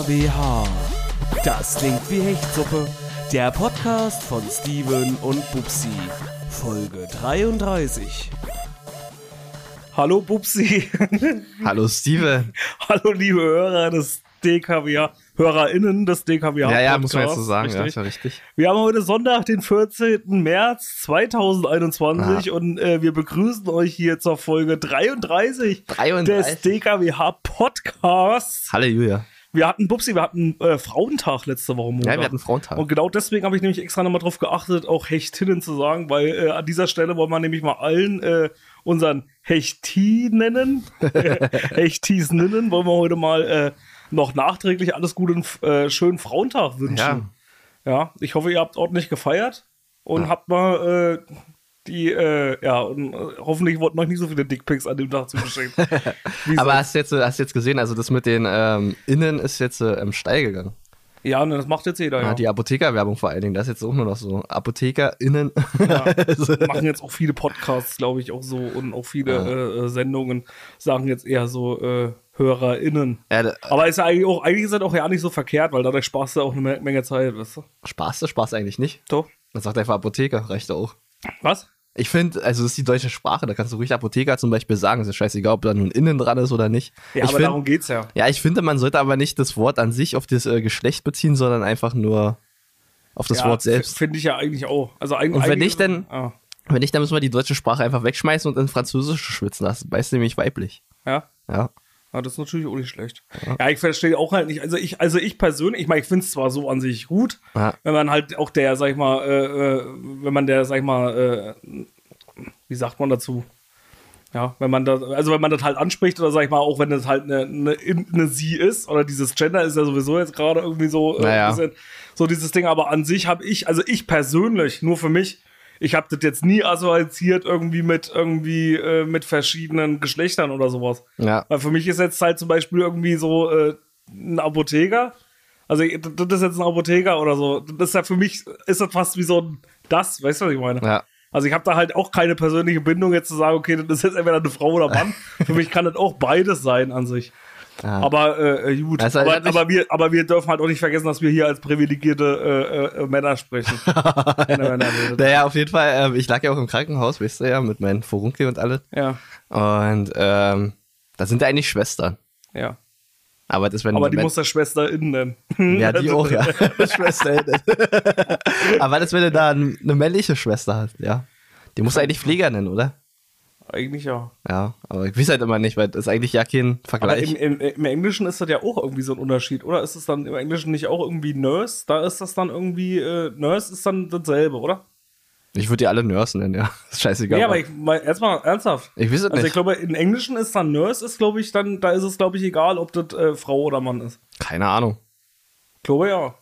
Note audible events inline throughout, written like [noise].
DKWH. Das klingt wie Hechtsuppe. Der Podcast von Steven und Bubsi. Folge 33. Hallo Bubsi. [laughs] Hallo Steven. Hallo liebe Hörer des DKWH. HörerInnen des DKWH. Ja, ja, muss man jetzt so sagen. Richtig? Ja, ist ja richtig. Wir haben heute Sonntag, den 14. März 2021 und äh, wir begrüßen euch hier zur Folge 33, 33. des DKWH Podcasts. Hallo Julia. Wir hatten, Bubsi, wir hatten äh, Frauentag letzte Woche Montag. Ja, wir hatten Frauentag. Und genau deswegen habe ich nämlich extra nochmal drauf geachtet, auch Hechtinnen zu sagen, weil äh, an dieser Stelle wollen wir nämlich mal allen äh, unseren Hechtininnen, [laughs] Hechtisninnen, wollen wir heute mal äh, noch nachträglich alles Gute und äh, schönen Frauentag wünschen. Ja. Ja, ich hoffe, ihr habt ordentlich gefeiert und habt mal äh, die, äh, ja, und äh, hoffentlich wurden euch nicht so viele Dickpics an dem Tag zugeschickt. [laughs] Aber hast du jetzt, hast du jetzt gesehen, also das mit den ähm, Innen ist jetzt äh, im Steil gegangen. ja, ne, das macht jetzt jeder, Ja. ja. Die Apothekerwerbung vor allen Dingen, das ist jetzt auch nur noch so. ApothekerInnen. Ja, [laughs] machen jetzt auch viele Podcasts, glaube ich, auch so und auch viele äh, äh, Sendungen sagen jetzt eher so äh, HörerInnen. ja, da- Aber ist ja eigentlich auch, eigentlich ist das auch ja nicht so verkehrt, weil dadurch sparst du auch eine Me- Menge Zeit, weißt du? Spaß, das Spaß eigentlich nicht. Doch. Man sagt einfach Apotheker, reicht auch. Was? Ich finde, also das ist die deutsche Sprache, da kannst du ruhig Apotheker zum Beispiel sagen, ist ja scheißegal, ob da nun innen dran ist oder nicht. Ja, ich aber find, darum geht's ja. Ja, ich finde, man sollte aber nicht das Wort an sich auf das äh, Geschlecht beziehen, sondern einfach nur auf das ja, Wort selbst. Finde ich ja eigentlich auch. Also eigentlich, Und wenn nicht, dann- Ah, Wenn nicht, dann müssen wir die deutsche Sprache einfach wegschmeißen und in Französisch schwitzen lassen. Weißt du nämlich weiblich. ja. Ja. Ja, das ist natürlich auch nicht schlecht. Ja, ich verstehe auch halt nicht. Also ich, also ich persönlich, ich meine, ich finde es zwar so an sich gut, Ja. wenn man halt auch der, sag ich mal, äh, äh, wenn man der, sag ich mal, äh, wie sagt man dazu? Ja, wenn man das, also wenn man das halt anspricht oder sag ich mal, auch wenn das halt eine, eine, eine sie ist oder dieses Gender ist ja sowieso jetzt gerade irgendwie so äh, Naja. bisschen so dieses Ding, aber an sich habe ich, also ich persönlich, nur für mich, ich habe das jetzt nie assoziiert irgendwie mit irgendwie äh, mit verschiedenen Geschlechtern oder sowas. Ja. Weil für mich ist jetzt halt zum Beispiel irgendwie so äh, ein Apotheker. Also das ist jetzt ein Apotheker oder so. Das ist ja für mich, ist das fast wie so ein das, weißt du, was ich meine? Ja. Also ich habe da halt auch keine persönliche Bindung jetzt zu sagen, okay, das ist jetzt entweder eine Frau oder Mann. [laughs] für mich kann das auch beides sein an sich. Ja. Aber äh, äh, gut. Halt aber, aber, wir, aber wir dürfen halt auch nicht vergessen, dass wir hier als privilegierte äh, äh, Männer sprechen. [laughs] Naja, auf jeden Fall, ähm, ich lag ja auch im Krankenhaus, weißt du ja, mit meinen Furunkel und alles. ja, Und ähm, da sind eigentlich Schwestern. ja. Aber das wenn Aber die muss der Schwester innen nennen. Ja, die auch, ja. [laughs] Schwester. Aber das, wenn du da eine männliche Schwester hast, ja. Die muss eigentlich Pfleger nennen, oder? Eigentlich ja. Ja, aber ich weiß halt immer nicht, weil das ist eigentlich ja kein Aber Vergleich. im, im, im Englischen ist das ja auch irgendwie so ein Unterschied, oder? Ist es dann im Englischen nicht auch irgendwie Nurse? Da ist das dann irgendwie, äh, Nurse ist dann dasselbe, oder? Ich würde die alle Nurse nennen, ja. [laughs] Ist scheißegal. Ja, aber ich, mal, erstmal ernsthaft. Ich weiß es Also ich nicht. glaube, im Englischen ist dann Nurse, ist glaube ich dann, da ist es glaube ich egal, ob das äh, Frau oder Mann ist. Keine Ahnung. Ich glaube ja.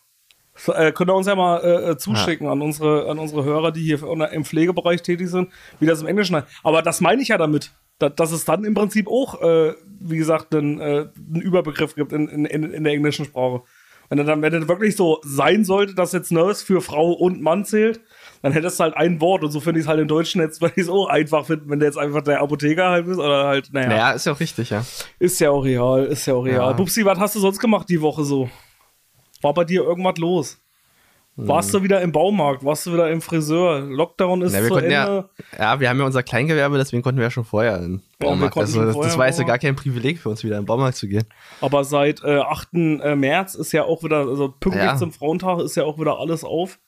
So, äh, könnt ihr uns ja mal äh, äh, zuschicken an unsere an unsere Hörer, die hier im Pflegebereich tätig sind, wie das im Englischen heißt. Aber das meine ich ja damit, da, dass es dann im Prinzip auch, äh, wie gesagt, einen, äh, einen Überbegriff gibt in, in, in in der englischen Sprache. Wenn dann, wenn das wirklich so sein sollte, dass jetzt Nurse für Frau und Mann zählt, dann hättest du halt ein Wort und so finde ich es halt im Deutschen jetzt, [laughs] weil ich es auch einfach finde, wenn der jetzt einfach der Apotheker halt ist oder halt, naja. Naja, ist ja auch richtig, ja. Ist ja auch real, ist ja auch real. Ja. Bubsi, was hast du sonst gemacht die Woche so? War bei dir irgendwas los? Warst du wieder im Baumarkt? Warst du wieder im Friseur? Lockdown ist Ja, zu Ende. ja, ja, wir haben ja unser Kleingewerbe, deswegen konnten wir ja schon vorher in Ja, Baumarkt. konnten Also das, vorher das war jetzt ja gar kein Privileg für uns, wieder in den Baumarkt zu gehen. Aber seit äh, 8. äh, März ist ja auch wieder, also pünktlich Ja. zum Frauentag ist ja auch wieder alles auf.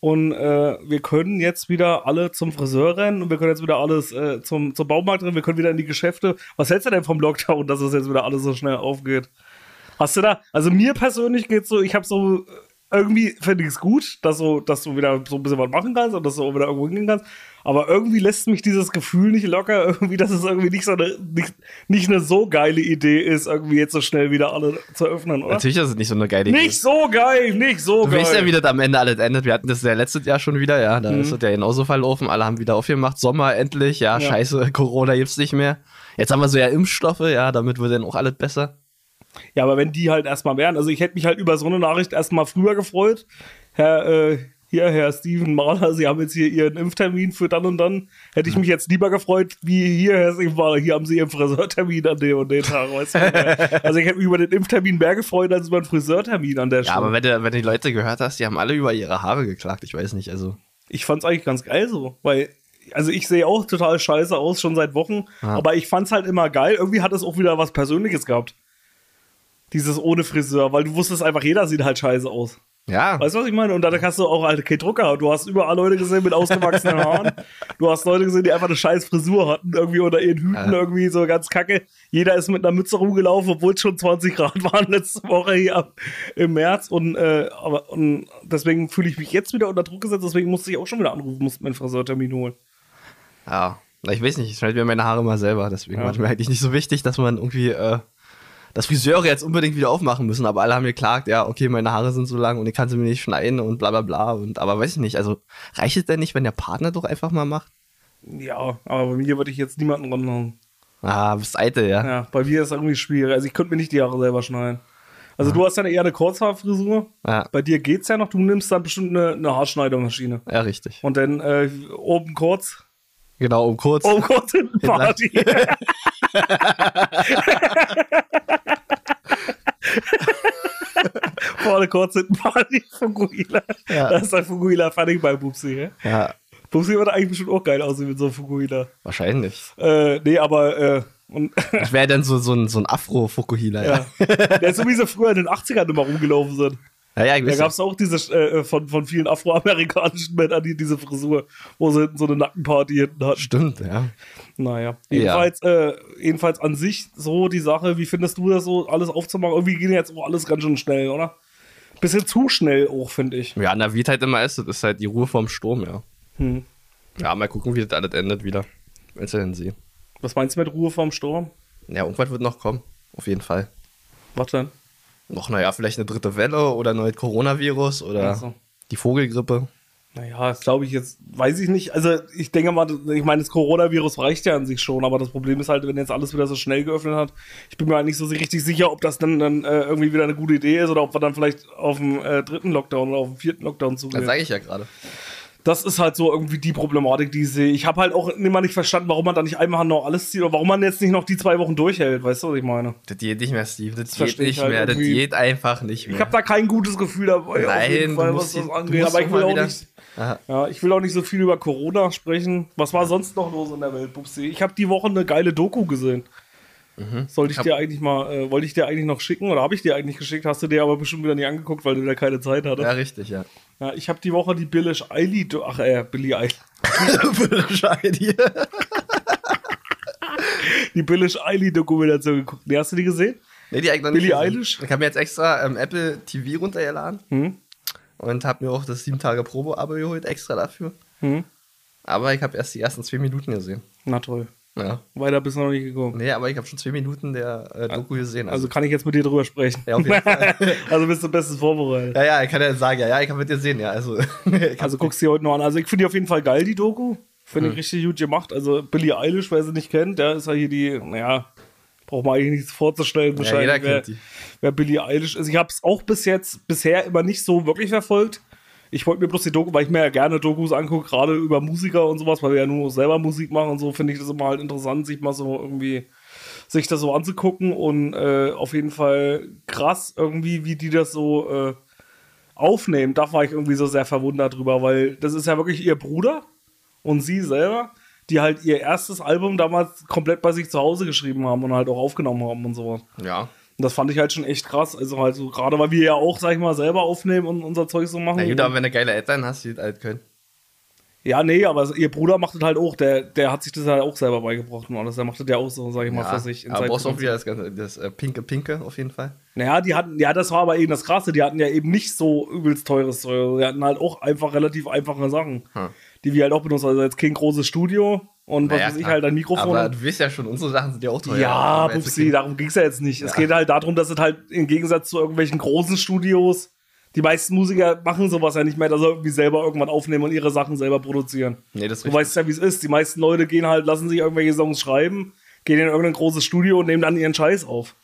Und äh, wir können jetzt wieder alle zum Friseur rennen und wir können jetzt wieder alles äh, zum, zum Baumarkt rennen, wir können wieder in die Geschäfte. Was hältst du denn vom Lockdown, dass es jetzt wieder alles so schnell aufgeht? Hast du da, also mir persönlich geht's so, ich habe so, irgendwie finde ich es gut, dass, so, dass du wieder so ein bisschen was machen kannst und dass du auch wieder irgendwo hingehen kannst. Aber irgendwie lässt mich dieses Gefühl nicht locker, [laughs] irgendwie, dass es irgendwie nicht so eine, nicht, nicht eine so geile Idee ist, irgendwie jetzt so schnell wieder alle zu öffnen, oder? Natürlich ist es nicht so eine geile Idee. Nicht so geil, nicht so Du geil. weißt ja, wie das am Ende alles endet. Wir hatten das ja letztes Jahr schon wieder, ja. Da Mhm. ist das ja genauso verlaufen. Alle haben wieder aufgemacht. Sommer endlich, ja, Ja. scheiße, [laughs] Corona gibt's nicht mehr. Jetzt haben wir so ja Impfstoffe, ja, damit wird dann auch alles besser. Ja, aber wenn die halt erstmal wären, also ich hätte mich halt über so eine Nachricht erstmal früher gefreut. Herr, äh, hier, Herr Steven Mahler, Sie haben jetzt hier Ihren Impftermin für dann und dann. Hätte ich mich jetzt lieber gefreut, wie hier, Herr Steven Mahler, hier haben Sie Ihren Friseurtermin an dem und den Tag. Weißt du? [laughs] also ich hätte mich über den Impftermin mehr gefreut, als über den Friseurtermin an der Ja, Stelle. aber wenn du, wenn du die Leute gehört hast, die haben alle über ihre Haare geklagt. Ich weiß nicht, also. ich fand's eigentlich ganz geil so, weil also ich sehe auch total scheiße aus schon seit Wochen, aber ich fand's halt immer geil. Irgendwie hat es auch wieder was Persönliches gehabt. Dieses ohne Friseur, weil du wusstest einfach, jeder sieht halt scheiße aus. Ja. Weißt du, was ich meine? Und dann hast du auch halt keinen Drucker. Du hast überall Leute gesehen mit ausgewachsenen Haaren. Du hast Leute gesehen, die einfach eine scheiß Frisur hatten, irgendwie unter ihren Hüten, Ja. irgendwie so ganz kacke. Jeder ist mit einer Mütze rumgelaufen, obwohl es schon 20 Grad waren letzte Woche hier im März. Und, äh, aber, und deswegen fühle ich mich jetzt wieder unter Druck gesetzt. Deswegen musste ich auch schon wieder anrufen, musste meinen Friseurtermin holen. Ja. Ich weiß nicht, ich schneide mir meine Haare mal selber. Deswegen Ja. war es mir eigentlich nicht so wichtig, dass man irgendwie, äh, dass Friseure jetzt unbedingt wieder aufmachen müssen. Aber alle haben geklagt, ja, okay, meine Haare sind so lang und ich kann sie mir nicht schneiden und bla bla bla. Und, aber weiß ich nicht, also reicht es denn nicht, wenn der Partner doch einfach mal macht? Ja, aber bei mir würde ich jetzt niemanden ranhauen. Ah, bist eitel, ja. Ja, bei mir ist es irgendwie schwierig. Also ich könnte mir nicht die Haare selber schneiden. Also du hast ja eher eine Kurzhaarfrisur. Ja, Bei dir geht's ja noch, du nimmst dann bestimmt eine, eine Haarschneidemaschine. ja richtig. Und dann äh, oben kurz, Genau, um kurz. oben kurz [laughs] lang. Party. Vorne kurz hinten Party, Fukuhila. Ja. Da ist ein Fukuhila fertig bei Bubsi. Ja? Bubsi würde eigentlich bestimmt auch geil aussehen mit so einem Fukuhila. wahrscheinlich. Äh, nee, aber äh, Das [laughs] wäre dann so, so ein, so ein Afro-Fukuhila, ja. ja. Der ist so wie sie früher in den 80ern immer rumgelaufen sind. Ja, ja, ich Da gab es auch diese äh, von, von vielen afroamerikanischen Männern, die diese Frisur, wo sie hinten so eine Nackenparty hinten hatten. Stimmt, ja. Naja. Jedenfalls, äh, jedenfalls an sich so die Sache, wie findest du das so, alles aufzumachen? Irgendwie geht jetzt auch alles ganz schön schnell, oder? Bisschen zu schnell auch, finde ich. Ja, na, wie es halt immer ist, das ist halt die Ruhe vorm Sturm, ja. Hm. Ja, mal gucken, wie das alles endet wieder. Wenn sie denn sehen. Was meinst du mit Ruhe vorm Sturm? Ja, irgendwas wird noch kommen. Auf jeden Fall. Was denn? Noch, naja, vielleicht eine dritte Welle oder ein neues Coronavirus oder Ach so. die Vogelgrippe. Naja, das glaube ich jetzt, weiß ich nicht. Also ich denke mal, ich meine, das Coronavirus reicht ja an sich schon, aber das Problem ist halt, wenn jetzt alles wieder so schnell geöffnet hat, ich bin mir halt nicht so richtig sicher, ob das dann, dann äh, irgendwie wieder eine gute Idee ist oder ob wir dann vielleicht auf den äh, dritten Lockdown oder auf den vierten Lockdown Das zugehen. sage ich ja gerade. Das ist halt so irgendwie die Problematik, die ich sehe. Ich habe halt auch immer nicht verstanden, warum man da nicht einmal noch alles zieht oder warum man jetzt nicht noch die zwei Wochen durchhält. Weißt du, was ich meine? Das geht nicht mehr, Steve. Das, geht versteh ich nicht halt mehr. Das irgendwie. geht einfach nicht mehr. Ich habe da kein gutes Gefühl dabei, Nein, Fall, was das angeht. Aber will auch nicht. Ja, ich will auch nicht so viel über Corona sprechen. Was war sonst noch los in der Welt, Bubsi? Ich habe die Woche eine geile Doku gesehen. Sollte ich Hab- dir eigentlich mal, äh, wollte ich dir eigentlich noch schicken oder habe ich dir eigentlich geschickt? Hast du dir aber bestimmt wieder nicht angeguckt, weil du da keine Zeit hattest. Ja, richtig, ja. Ja, ich habe die Woche die Billie Eilish, ach äh, Billie Eilish, [laughs] Bescheid hier. die Billie Eilish Dokumentation geguckt. Nee, hast du die gesehen? Nee, die eigentlich noch nicht Billie. Eilish? Ich habe mir jetzt extra ähm, Apple TV runtergeladen Hm? und habe mir auch das 7 Tage Probo-Abo geholt, extra dafür. Hm? Aber ich habe erst die ersten zwei Minuten gesehen. Na toll. Ja. Weiter bist du noch nicht gekommen. Nee, aber ich habe schon zwei Minuten der äh, Doku gesehen. Also kann ich jetzt mit dir drüber sprechen. Ja, auf jeden Fall. [laughs] also bist du bestens vorbereitet. ja, ja, ich kann ja sagen, ja, ja, ich habe mit dir sehen, ja. Also, [laughs] Also guckst du dir heute noch an. Also ich finde die auf jeden Fall geil, die Doku. Finde Hm. ich richtig gut gemacht. Also Billie Eilish, wer sie nicht kennt, der ist ja hier die, naja, braucht man eigentlich nichts vorzustellen. jeder Wahrscheinlich, wer, kennt die. wer Billie Eilish ist. Ich habe es auch bis jetzt, bisher immer nicht so wirklich verfolgt. Ich wollte mir bloß die Doku, weil ich mir ja gerne Dokus angucke, gerade über Musiker und sowas, weil wir ja nur selber Musik machen und so, finde ich das immer halt interessant, sich mal so irgendwie sich das so anzugucken und äh, auf jeden Fall krass irgendwie, wie die das so äh, aufnehmen. Da war ich irgendwie so sehr verwundert drüber, weil das ist ja wirklich ihr Bruder und sie selber, die halt ihr erstes Album damals komplett bei sich zu Hause geschrieben haben und halt auch aufgenommen haben und sowas. ja. Und das fand ich halt schon echt krass. Also halt so, gerade weil wir ja auch, sag ich mal, selber aufnehmen und unser Zeug so machen. Na gut, aber wenn du geile Eltern hast, die das halt können. ja, nee, aber ihr Bruder macht das halt auch. Der, der hat sich das halt auch selber beigebracht und alles. Der macht das ja auch so, sag ich mal, für sich. aber brauchst auch wieder das, ganze, das äh, pinke Pinke auf jeden Fall. Naja, die hatten, ja, das war aber eben das Krasse, die hatten ja eben nicht so übelst teures Zeug. Die hatten halt auch einfach relativ einfache Sachen, Hm. die wir halt auch benutzen. Also jetzt kein großes Studio und was Naja, weiß ich halt ein Mikrofon. Aber du weißt ja schon, unsere Sachen sind ja auch teuer. ja, okay. darum ging es ja jetzt nicht. Es geht halt darum, dass es halt im Gegensatz zu irgendwelchen großen Studios, die meisten Musiker machen sowas ja nicht mehr, dass sie irgendwie selber irgendwann aufnehmen und ihre Sachen selber produzieren. Nee, das ist Du richtig. weißt ja, wie es ist. Die meisten Leute gehen halt, lassen sich irgendwelche Songs schreiben, gehen in irgendein großes Studio und nehmen dann ihren Scheiß auf.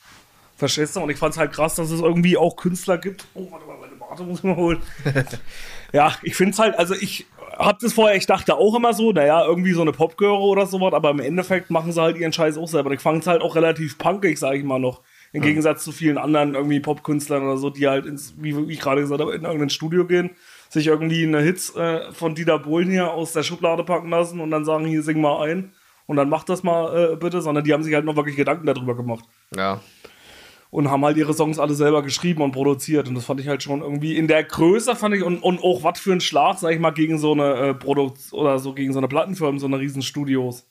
Verstehst du? Und ich fand es halt krass, dass es irgendwie auch Künstler gibt. Oh, warte mal, mal. warte, muss ich mal holen. [laughs] ja, ich finde es halt, also ich hab das vorher, ich dachte auch immer so, naja, irgendwie so eine Popgöre oder sowas, aber im Endeffekt machen sie halt ihren Scheiß auch selber. Ich fand es halt auch relativ punkig, sage ich mal noch. Im Gegensatz zu vielen anderen irgendwie Popkünstlern oder so, die halt ins, wie, wie ich gerade gesagt habe, in irgendein Studio gehen, sich irgendwie eine Hits äh, von Dieter Bohlen hier aus der Schublade packen lassen und dann sagen, hier sing mal ein und dann mach das mal äh, bitte, sondern die haben sich halt noch wirklich Gedanken darüber gemacht Ja. Und haben halt ihre Songs alle selber geschrieben und produziert. Und das fand ich halt schon irgendwie in der Größe fand ich und, und auch was für ein Schlag, sag ich mal, gegen so eine äh, Produkt oder so gegen so eine Plattenfirmen, so eine riesen Studios.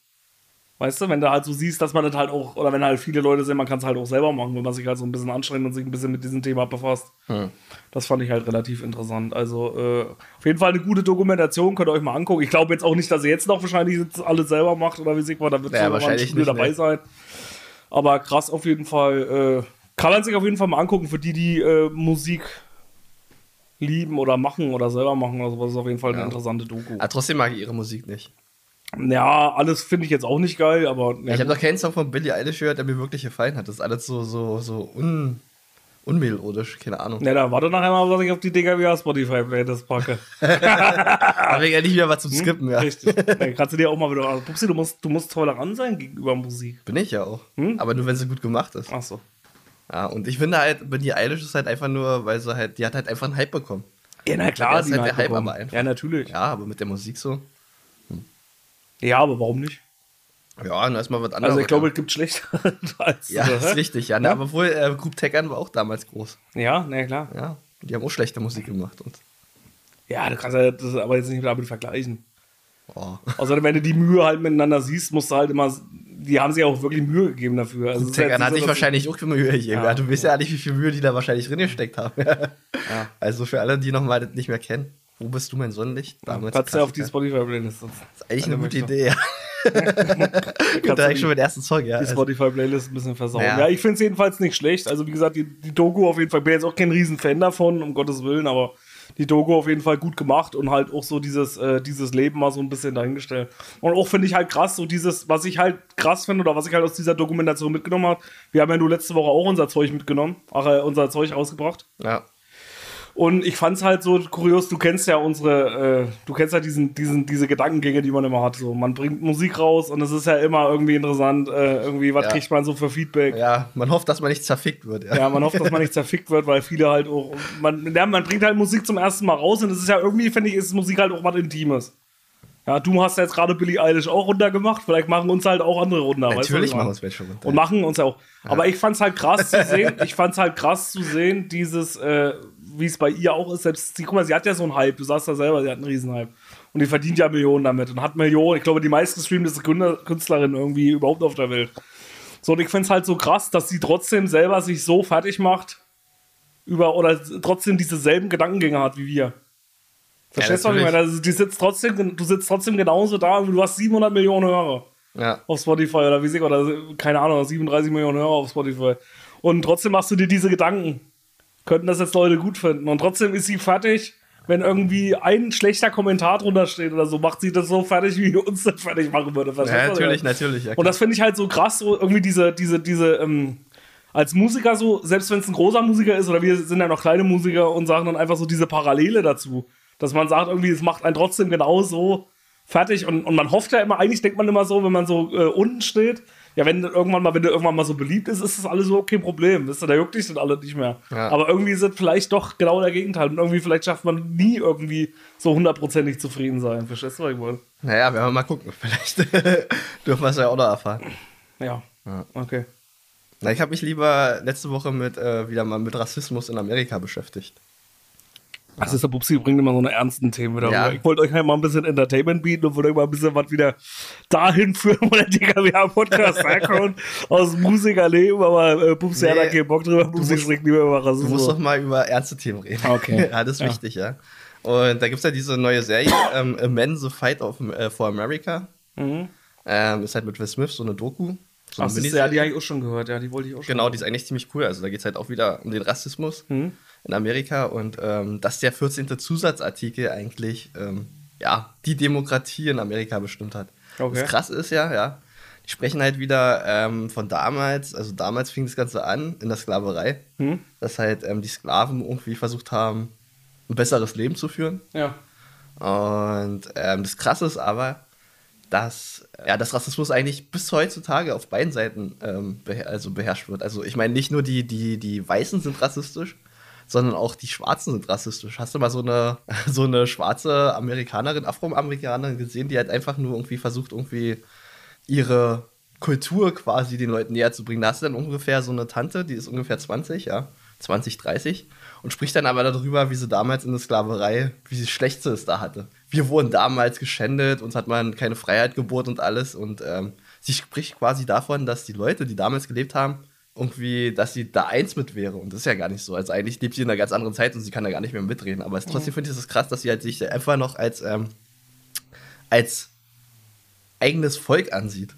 Weißt du, wenn du halt so siehst, dass man das halt auch, oder wenn halt viele Leute sind, man kann es halt auch selber machen, wenn man sich halt so ein bisschen anstrengt und sich ein bisschen mit diesem Thema befasst. Hm. Das fand ich halt relativ interessant. Also äh, auf jeden Fall eine gute Dokumentation, könnt ihr euch mal angucken. Ich glaube jetzt auch nicht, dass ihr jetzt noch wahrscheinlich alles selber macht oder wie sich mal, da wird Ja, ein wahrscheinlich nicht, dabei ne. sein. Aber krass auf jeden Fall. Äh, kann man sich auf jeden Fall mal angucken, für die, die äh, Musik lieben oder machen oder selber machen oder sowas. ist auf jeden Fall eine Ja. interessante Doku. Aber trotzdem mag ich ihre Musik nicht. Ja, alles finde ich jetzt auch nicht geil, aber ja, ich habe noch keinen Song von Billie Eilish gehört, der mir wirklich gefallen hat. Das ist alles so, so, so un, unmelodisch, keine Ahnung. Ja, dann warte nachher mal, was ich auf die DKWA Spotify Playlist packe. [laughs] Aber ich ja nicht mehr was zum Skippen, ja. Hm? Richtig. Dann kannst du dir auch mal wieder. Also, Pupsi, du musst, du musst tolerant sein gegenüber Musik. Bin ich ja auch. Hm? Aber nur, wenn sie gut gemacht ist. Ach so. Ja, und ich finde halt, Billie Eilish ist halt einfach nur, weil sie halt, die hat halt einfach einen Hype bekommen. Ja, na Ja, klar, ist die halt der Hype bekommen. aber einfach. Ja, natürlich. Ja, aber mit der Musik so. Ja, aber warum nicht? Ja, nur erstmal was anderes. Also ich glaube, es gibt schlechtere [laughs] als. ja, äh, ist richtig, ja. Ne, aber wohl, äh, Group Teckern war auch damals groß. Ja, na klar. Ja, die haben auch schlechte Musik gemacht. Und, Ja, du kannst ja das aber jetzt nicht damit vergleichen. oh. Außerdem, wenn du die Mühe halt miteinander siehst, musst du halt immer. Die haben sich auch wirklich Mühe gegeben dafür. Also, Teckern jetzt hat sich wahrscheinlich auch Mühe gegeben. Ja. Ja. Du weißt ja nicht, wie viel Mühe die da wahrscheinlich drin gesteckt haben. [laughs] Also für alle, die nochmal das nicht mehr kennen. Wo bist du mein Sonnenlicht? Damals Kannst du auf die. Spotify-Playlist. Das ist eigentlich eine gute. Idee, ja. [laughs] [laughs] Du Direkt die- schon mit dem ersten Song, ja. die Also, Spotify-Playlist ein bisschen versauen. Ja, Ja. ich finde es jedenfalls nicht schlecht. Also, wie gesagt, die, die Doku auf jeden Fall, ich bin jetzt auch kein Riesen-Fan davon, um Gottes Willen, aber die Doku auf jeden Fall gut gemacht und halt auch so dieses, äh, dieses Leben mal so ein bisschen dahingestellt. Und auch finde ich halt krass, so dieses, was ich halt krass finde oder was ich halt aus dieser Dokumentation mitgenommen habe. Wir haben ja nur letzte Woche auch unser Zeug mitgenommen, ach, äh, unser Zeug rausgebracht. ja. Und ich fand's halt so kurios, du kennst ja unsere, äh, du kennst ja diesen, diesen, diese Gedankengänge, die man immer hat. So, man bringt Musik raus und es ist ja immer irgendwie interessant, äh, irgendwie, was Ja. kriegt man so für Feedback. ja, man hofft, dass man nicht zerfickt wird. Ja. Ja, man hofft, dass man nicht zerfickt wird, weil viele halt auch. Man, ja, man bringt halt Musik zum ersten Mal raus und es ist ja irgendwie, finde ich, ist Musik halt auch was Intimes. Ja, du hast ja jetzt gerade Billie Eilish auch runtergemacht, vielleicht machen uns halt auch andere runter. weißt du, Natürlich machen uns welche runter. Und machen uns ja auch. Aber ich fand's halt krass zu sehen, ich fand's halt krass zu sehen, dieses, äh, wie es bei ihr auch ist, selbst, sie, guck mal, sie hat ja so einen Hype, du sagst ja selber, sie hat einen Riesenhype. Und die verdient ja Millionen damit und hat Millionen, ich glaube, die meistgestreamteste Künstler- Künstlerin irgendwie überhaupt auf der Welt. So, und ich find's halt so krass, dass sie trotzdem selber sich so fertig macht, über, oder trotzdem dieselben Gedankengänge hat wie wir. Verstehst du, was ich meine? Also, die sitzt trotzdem, du sitzt trotzdem genauso da, du hast 700 Millionen Hörer Ja. auf Spotify oder wie sie oder keine Ahnung, 37 Millionen Hörer auf Spotify. Und trotzdem machst du dir diese Gedanken. Könnten das jetzt Leute gut finden? Und trotzdem ist sie fertig, wenn irgendwie ein schlechter Kommentar drunter steht oder so, macht sie das so fertig, wie uns das fertig machen würde. Ja, natürlich, natürlich. Ja, Und das finde ich halt so krass, so irgendwie diese, diese, diese, ähm, als Musiker so, selbst wenn es ein großer Musiker ist oder wir sind ja noch kleine Musiker und sagen dann einfach so diese Parallele dazu, dass man sagt irgendwie, es macht einen trotzdem genauso fertig und, und man hofft ja immer, eigentlich denkt man immer so, wenn man so äh, unten steht, ja, wenn du irgendwann mal, wenn du irgendwann mal so beliebt ist, ist das alles so kein Problem. Wisst ihr, da juckt dich dann alle nicht mehr. Ja. Aber irgendwie ist es vielleicht doch genau der Gegenteil. Und irgendwie, vielleicht schafft man nie irgendwie so hundertprozentig zufrieden sein. Verstehst du, was ich meine? Naja, werden wir mal gucken. [laughs] Vielleicht dürfen wir es ja auch noch erfahren. Ja. Ja. Okay. Na, ich habe mich lieber letzte Woche mit äh, wieder mal mit Rassismus in Amerika beschäftigt. Das ist der Bubsi, bringt immer so eine ernsten Themen wieder. Ja. Ich wollte euch halt mal ein bisschen Entertainment bieten und wollte euch mal ein bisschen was wieder dahin führen, [laughs] wo der DKWH-Podcast herkommt, aus dem Musikerleben, aber äh, Bubsi hat Nee. da keinen Bock drüber. Bubsi spricht lieber über Du musst Rassismus. doch mal über ernste Themen reden. Okay. [laughs] ja, das ist Ja. wichtig, ja. Und da gibt es ja diese neue Serie, ähm, A Man the Fight of, äh, for America. Mhm. Ähm, ist halt mit Will Smith so eine Doku. So Ach, eine ist, ja, die habe ich auch schon gehört, ja, die wollte ich auch schon. Genau, die ist eigentlich ziemlich cool. Also da geht es halt auch wieder um den Rassismus Mhm. In Amerika und ähm, dass der 14. Zusatzartikel eigentlich ähm, ja, die Demokratie in Amerika bestimmt hat. Okay. Was krass ist ja, ja. Die sprechen halt wieder ähm, von damals, also damals fing das Ganze an in der Sklaverei, Mhm. dass halt ähm, die Sklaven irgendwie versucht haben, ein besseres Leben zu führen. Ja. Und ähm, das Krasse ist aber, dass, ja, dass Rassismus eigentlich bis heutzutage auf beiden Seiten ähm, beher also beherrscht wird. Also ich meine, nicht nur die, die, die Weißen sind rassistisch, sondern auch die Schwarzen sind rassistisch. Hast du mal so eine, [laughs] so eine schwarze Amerikanerin, Afroamerikanerin gesehen, die halt einfach nur irgendwie versucht, irgendwie ihre Kultur quasi den Leuten näher zu bringen? Da hast du dann ungefähr so eine Tante, die ist ungefähr 20, ja, 20, 30 und spricht dann aber darüber, wie sie damals in der Sklaverei, wie schlecht sie es da hatte. Wir wurden damals geschändet, uns hat man keine Freiheit geboten und alles. Und ähm, sie spricht quasi davon, dass die Leute, die damals gelebt haben, irgendwie, dass sie da eins mit wäre. Und das ist ja gar nicht so. Also eigentlich lebt sie in einer ganz anderen Zeit und sie kann da gar nicht mehr mitreden. Aber trotzdem finde ich es krass, dass sie halt sich einfach noch als, ähm, als eigenes Volk ansieht.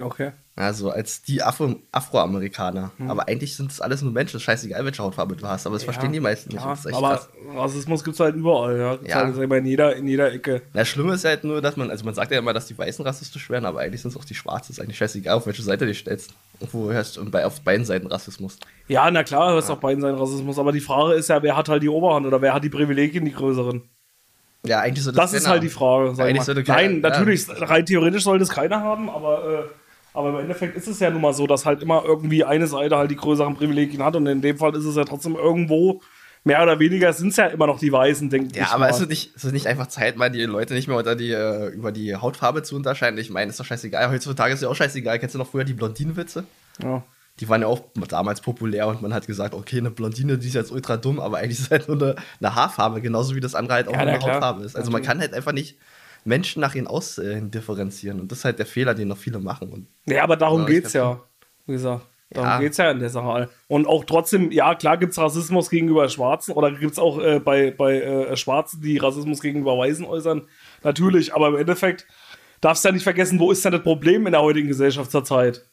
Okay. Also als die Afro Afroamerikaner. Aber eigentlich sind das alles nur Menschen. Scheißegal, welche Hautfarbe du hast. Aber das verstehen die meisten nicht. Ja, Das aber krass. Rassismus gibt es halt überall, ja. Gibt's Ja. Halt, in, jeder, in jeder Ecke. Das Schlimme ist halt nur, dass man, also man sagt ja immer, dass die Weißen rassistisch wären, aber eigentlich sind es auch die Schwarzen. Ist eigentlich scheißegal, auf welche Seite du stellst. Irgendwo hörst du bei, auf beiden Seiten Rassismus. Ja, na klar, hörst auf beiden Seiten Rassismus. Aber die Frage ist ja, wer hat halt die Oberhand oder wer hat die Privilegien, die größeren? Ja, eigentlich so Das ist halt die Frage. Sollte Nein, ja. natürlich, rein theoretisch sollte es keiner haben, aber, äh, aber im Endeffekt ist es ja nun mal so, dass halt immer irgendwie eine Seite halt die größeren Privilegien hat und in dem Fall ist es ja trotzdem irgendwo, mehr oder weniger sind es ja immer noch die Weißen, denke ich. Ja, aber mal. ist es, nicht, ist es nicht einfach Zeit, mal die Leute nicht mehr unter die, äh, über die Hautfarbe zu unterscheiden? Ich meine, ist doch scheißegal. Heutzutage ist ja auch scheißegal. Kennst du noch früher die Blondinenwitze? ja. Die waren ja auch damals populär und man hat gesagt, okay, eine Blondine, die ist jetzt ultra dumm, aber eigentlich ist es halt nur eine, eine Haarfarbe, genauso wie das andere halt auch Ja, eine klar. Hautfarbe ist. Also man kann halt einfach nicht Menschen nach ihnen aus äh, differenzieren und das ist halt der Fehler, den noch viele machen. Und Ja, aber darum Ja, geht's glaub ja. Wie gesagt, darum Ja. geht's ja in der Sache. Und auch trotzdem, ja, klar gibt's Rassismus gegenüber Schwarzen oder gibt's auch äh, bei, bei äh, Schwarzen, die Rassismus gegenüber Weißen äußern. Natürlich, aber im Endeffekt darfst du ja nicht vergessen, wo ist denn das Problem in der heutigen Gesellschaft zurzeit?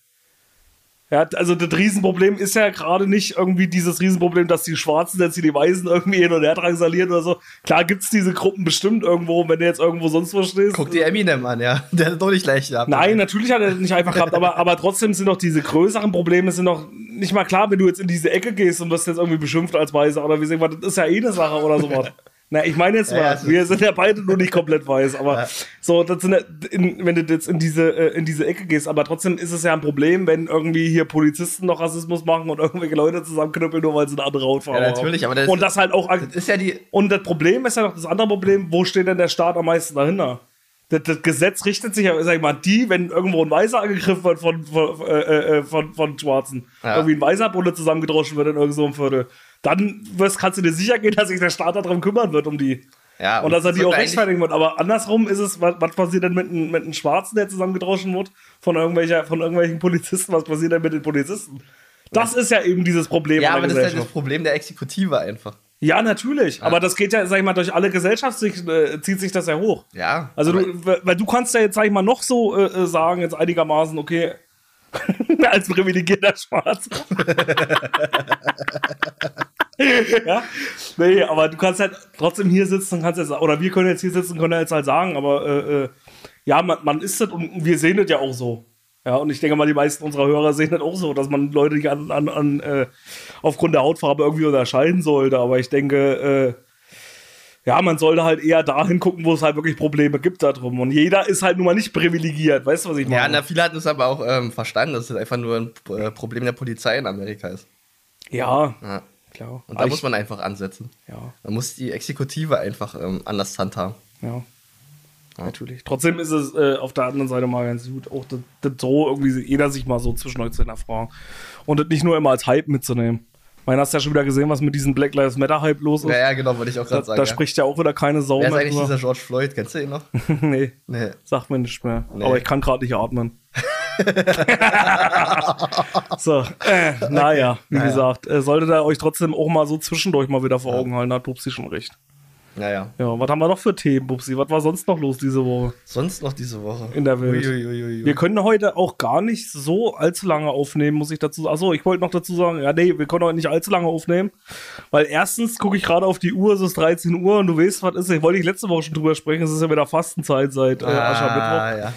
Ja, also das Riesenproblem ist ja gerade nicht irgendwie dieses Riesenproblem, dass die Schwarzen jetzt hier die Weißen irgendwie hin und her drangsalieren oder so. Klar gibt's diese Gruppen bestimmt irgendwo, wenn du jetzt irgendwo sonst wo stehst. guck dir Eminem an, ja. Der hat doch nicht leicht gehabt. Nein, natürlich hat er das nicht einfach gehabt, aber, aber trotzdem sind doch diese größeren Probleme sind doch nicht mal klar, wenn du jetzt in diese Ecke gehst und wirst jetzt irgendwie beschimpft als Weißer oder wie sagen wir, das ist ja eh eine Sache oder sowas. Na, ich meine jetzt mal, Ja, ja, wir sind ja beide nur nicht komplett weiß, aber so, das sind ja, in, wenn du jetzt in diese, äh, in diese Ecke gehst, aber trotzdem ist es ja ein Problem, wenn irgendwie hier Polizisten noch Rassismus machen und irgendwelche Leute zusammenknüppeln, nur weil sie eine andere Hautfarbe Ja, natürlich, haben. aber das- und das halt auch Das ist ja die. und das Problem ist ja noch das andere Problem, wo steht denn der Staat am meisten dahinter? Das, das Gesetz richtet sich ja, sag ich mal, die, wenn irgendwo ein Weißer angegriffen wird von, von, äh, äh, von, von Schwarzen, Ja. irgendwie ein Weißer Bulle zusammengedroschen wird in irgendeinem so Viertel, dann wirst, kannst du dir sicher gehen, dass sich der Staat darum kümmern wird, um die. Ja, Und dass er die auch rechtfertigen wird. Aber andersrum ist es, was, was passiert denn mit, einem- mit einem Schwarzen, der zusammengedroschen wird, von, irgendwelcher, von irgendwelchen Polizisten? Was passiert denn mit den Polizisten? Das ist ja eben dieses Problem Ja, aber das ist ja das Problem der Exekutive einfach. Ja, natürlich. Aber das geht ja, sag ich mal, durch alle Gesellschaftsschichten äh, zieht sich das ja hoch. Ja. Also, du, weil du kannst ja jetzt, sag ich mal, noch so äh, äh, sagen, jetzt einigermaßen, okay, [laughs] als privilegierter Schwarzer. [laughs] ja? Nee, aber du kannst halt trotzdem hier sitzen und kannst jetzt, oder wir können jetzt hier sitzen und können jetzt halt sagen, aber äh, äh, ja, man, man ist das und wir sehen das ja auch so. Ja, und ich denke mal, die meisten unserer Hörer sehen das auch so, dass man Leute nicht an, an, an, äh, aufgrund der Hautfarbe irgendwie unterscheiden sollte. Aber ich denke, äh, ja, man sollte halt eher dahin gucken, wo es halt wirklich Probleme gibt da drum. Und jeder ist halt nun mal nicht privilegiert. Weißt du, was ich meine? Ja, na, viele hatten es aber auch ähm, verstanden, dass es einfach nur ein äh, Problem der Polizei in Amerika ist. ja, Ja. Klar. Und da muss man einfach ansetzen. Ja, Da muss die Exekutive einfach ähm, anders handhaben. ja. Natürlich. Trotzdem ist es äh, auf der anderen Seite mal ganz gut, auch das, das so irgendwie jeder sich mal so zwischen euch zu hinterfragen. Und das nicht nur immer als Hype mitzunehmen. Ich meine, hast du ja schon wieder gesehen, was mit diesem Black Lives Matter Hype los ist? Ja, ja, genau, wollte ich auch da, gerade sagen. da ja. spricht ja auch wieder keine Sau Wer ist mehr eigentlich drüber. dieser George Floyd? Kennst du ihn noch? [laughs] nee, Nee. sagt mir nicht mehr. Nee. Aber ich kann gerade nicht atmen. [laughs] so, äh, naja, wie Naja. gesagt, äh, solltet ihr euch trotzdem auch mal so zwischendurch mal wieder vor Augen halten, hat Pupsi schon recht. Naja. Ja, was haben wir noch für Themen, Pupsi? Was war sonst noch los diese Woche? Sonst noch diese Woche. In der Welt. Uiuiuiui. Wir können heute auch gar nicht so allzu lange aufnehmen, muss ich dazu sagen. Achso, ich wollte noch dazu sagen, ja, nee, wir können heute nicht allzu lange aufnehmen. Weil erstens gucke ich gerade auf die Uhr, es ist 13 Uhr und du weißt, was ist. Ich wollte ich letzte Woche schon drüber sprechen, es ist ja wieder Fastenzeit seit äh, Aschermittwoch. ah, ja.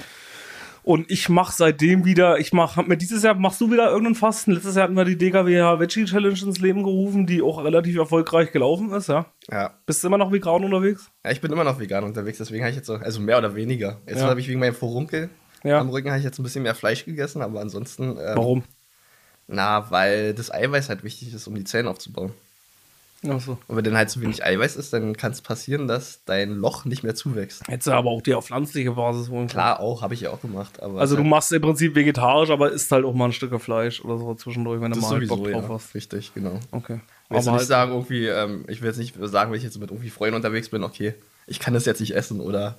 Und ich mache seitdem wieder, ich mach, hab mir dieses Jahr, machst du wieder irgendeinen Fasten? Letztes Jahr hatten wir die DKWH Veggie Challenge ins Leben gerufen, die auch relativ erfolgreich gelaufen ist, ja. Ja. Bist du immer noch vegan unterwegs? ja, ich bin immer noch vegan unterwegs, deswegen habe ich jetzt auch, also mehr oder weniger. Jetzt Ja. habe ich wegen meinem Vorunkel Ja. am Rücken habe ich jetzt ein bisschen mehr Fleisch gegessen, aber ansonsten, ähm, Warum? na, weil das Eiweiß halt wichtig ist, um die Zähne aufzubauen. Achso. Und wenn dann halt zu wenig Eiweiß ist, dann kann es passieren, dass dein Loch nicht mehr zuwächst. Hättest du aber auch die auf pflanzliche Basis holen können. Klar, auch, habe ich ja auch gemacht. Also du machst im Prinzip vegetarisch, aber isst halt auch mal ein Stück Fleisch oder so zwischendurch, wenn du mal halt sowieso, Bock drauf ja, hast. richtig, genau. Okay. Ich will jetzt Aber nicht halt, sagen, irgendwie, ähm, ich will jetzt nicht sagen, wenn ich jetzt mit irgendwie Freunden unterwegs bin, okay, ich kann das jetzt nicht essen oder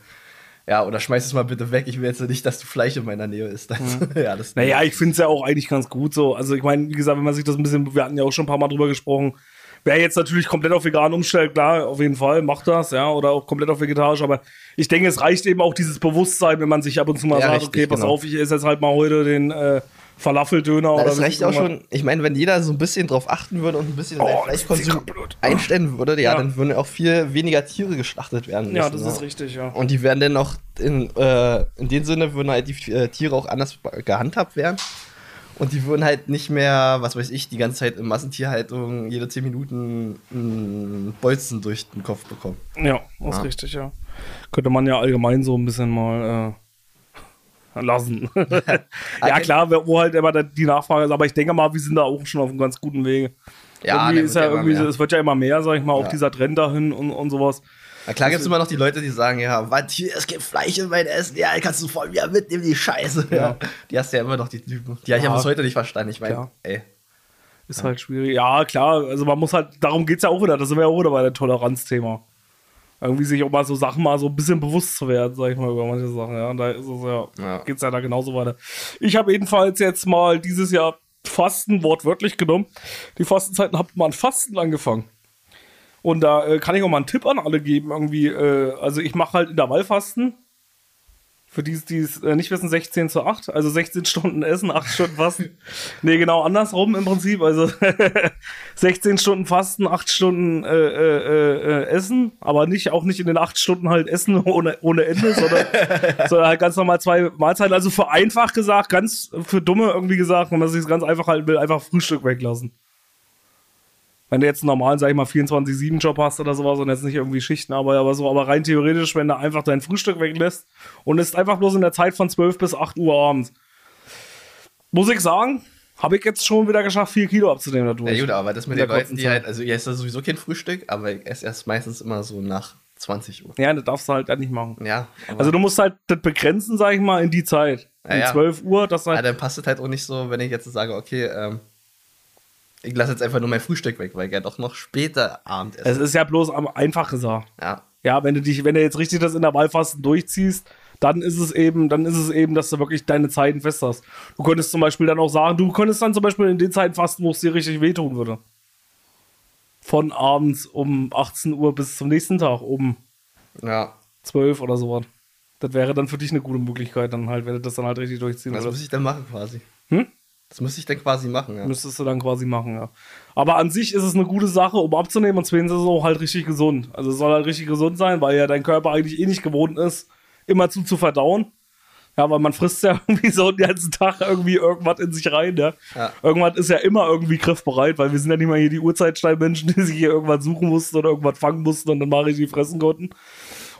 ja, oder schmeiß es mal bitte weg. Ich will jetzt nicht, dass du Fleisch in meiner Nähe isst. Also, [laughs] ja, das Mhm. naja, ich finde es ja auch eigentlich ganz gut so. Also ich meine, wie gesagt, wenn man sich das ein bisschen, wir hatten ja auch schon ein paar Mal drüber gesprochen, wer jetzt natürlich komplett auf vegan umstellt, klar, auf jeden Fall, macht das, ja, oder auch komplett auf vegetarisch, aber ich denke, es reicht eben auch dieses Bewusstsein, wenn man sich ab und zu mal Ja, sagt, richtig, okay, pass genau. auf, ich esse jetzt halt mal heute den äh, Falafeldöner Na, oder das reicht auch schon. Ich meine, wenn jeder so ein bisschen drauf achten würde und ein bisschen Oh, Fleischkonsum einstellen würde, ja, Ja. dann würden auch viel weniger Tiere geschlachtet werden. Ja, müssen, das ist richtig, ja. Und die werden dann auch in, äh, in dem Sinne würden halt die äh, Tiere auch anders gehandhabt werden. Und die würden halt nicht mehr, was weiß ich, die ganze Zeit in Massentierhaltung jede 10 Minuten einen Bolzen durch den Kopf bekommen. Ja, das ist Ja. richtig, ja. Könnte man ja allgemein so ein bisschen mal äh, [laughs] lassen. [laughs] ja, klar, wo halt immer die Nachfrage ist, aber ich denke mal, wir sind da auch schon auf einem ganz guten Wege. Ja, irgendwie ist ja irgendwie, so- es wird ja immer mehr, sag ich mal, auch Ja. dieser Trend dahin und, und sowas. Na klar gibt es immer noch die Leute, die sagen, ja, was, hier, es gibt Fleisch in mein Essen, ja, kannst du voll mir mitnehmen, die Scheiße. Ja. Die hast du ja immer noch, die Typen. Die habe ich Ja. ja bis heute nicht verstanden. Ich meine, ey. Ist halt schwierig. Ja, klar, also man muss halt, darum geht es ja auch wieder, das sind wir ja auch wieder bei der Toleranzthema. Irgendwie sich auch mal so Sachen mal so ein bisschen bewusst zu werden, sag ich mal, über manche Sachen, ja. Und da ist es ja, Ja. geht's ja da genauso weiter. Ich habe jedenfalls jetzt mal dieses Jahr Fasten wortwörtlich genommen. Die Fastenzeiten habe mal ein Fasten angefangen. Und da äh, kann ich auch mal einen Tipp an alle geben, irgendwie, äh, also ich mache halt Intervallfasten. Für die, die es äh, nicht wissen, 16 zu 8, also 16 [laughs] Stunden essen, 8 Stunden fasten. nee, genau andersrum im Prinzip. Also [laughs] 16 Stunden fasten, 8 Stunden äh, äh, äh, essen, aber nicht auch nicht in den 8 Stunden halt essen [laughs] ohne, ohne Ende, sondern, sondern halt ganz normal zwei Mahlzeiten. Also für einfach gesagt, ganz für Dumme irgendwie gesagt, wenn man sich ganz einfach halten will, einfach Frühstück weglassen. Wenn du jetzt einen normalen, sag ich mal, 24-7-Job hast oder sowas und jetzt nicht irgendwie Schichten aber, aber so, aber rein theoretisch, wenn du einfach dein Frühstück weglässt und ist einfach bloß in der Zeit von 12 bis 8 Uhr abends. Muss ich sagen, habe ich jetzt schon wieder geschafft, 4 Kilo abzunehmen dadurch. Ja gut, aber das mit den der Leuten, die Zeit. halt, also ihr esst ja sowieso kein Frühstück, aber ich esse erst meistens immer so nach 20 Uhr. Ja, das darfst du halt nicht machen. Ja, Also du musst halt das begrenzen, sag ich mal, in die Zeit. Ja, um ja. 12 Uhr, das ja, halt. dann passt es halt auch nicht so, wenn ich jetzt sage, okay, ähm, ich lasse jetzt einfach nur mein Frühstück weg, weil ich ja doch noch später Abend Es esse. ist ja bloß am einfach gesagt. Ja, Ja, wenn du dich, wenn du jetzt richtig das Intervallfasten durchziehst, dann ist es eben, dann ist es eben, dass du wirklich deine Zeiten fest hast. Du könntest zum Beispiel dann auch sagen, du könntest dann zum Beispiel in den Zeiten fasten, wo es dir richtig wehtun würde. Von abends um 18 Uhr bis zum nächsten Tag um ja. 12 oder so. Das wäre dann für dich eine gute Möglichkeit, dann halt, wenn du das dann halt richtig durchziehen muss würdest. ich dann machen quasi. Hm? Das muss ich dann quasi machen, ja. Müsstest du dann quasi machen, ja. Aber an sich ist es eine gute Sache, um abzunehmen und zweitens ist es auch halt richtig gesund. Also es soll halt richtig gesund sein, weil ja dein Körper eigentlich eh nicht gewohnt ist, immer zu zu verdauen. Ja, weil man frisst ja [laughs] irgendwie so den ganzen Tag irgendwie irgendwas in sich rein, ja. Ja. Irgendwas ist ja immer irgendwie griffbereit, weil wir sind ja nicht mal hier die Urzeitsteinmenschen, [laughs] die sich hier irgendwas suchen mussten oder irgendwas fangen mussten und dann mal richtig fressen konnten.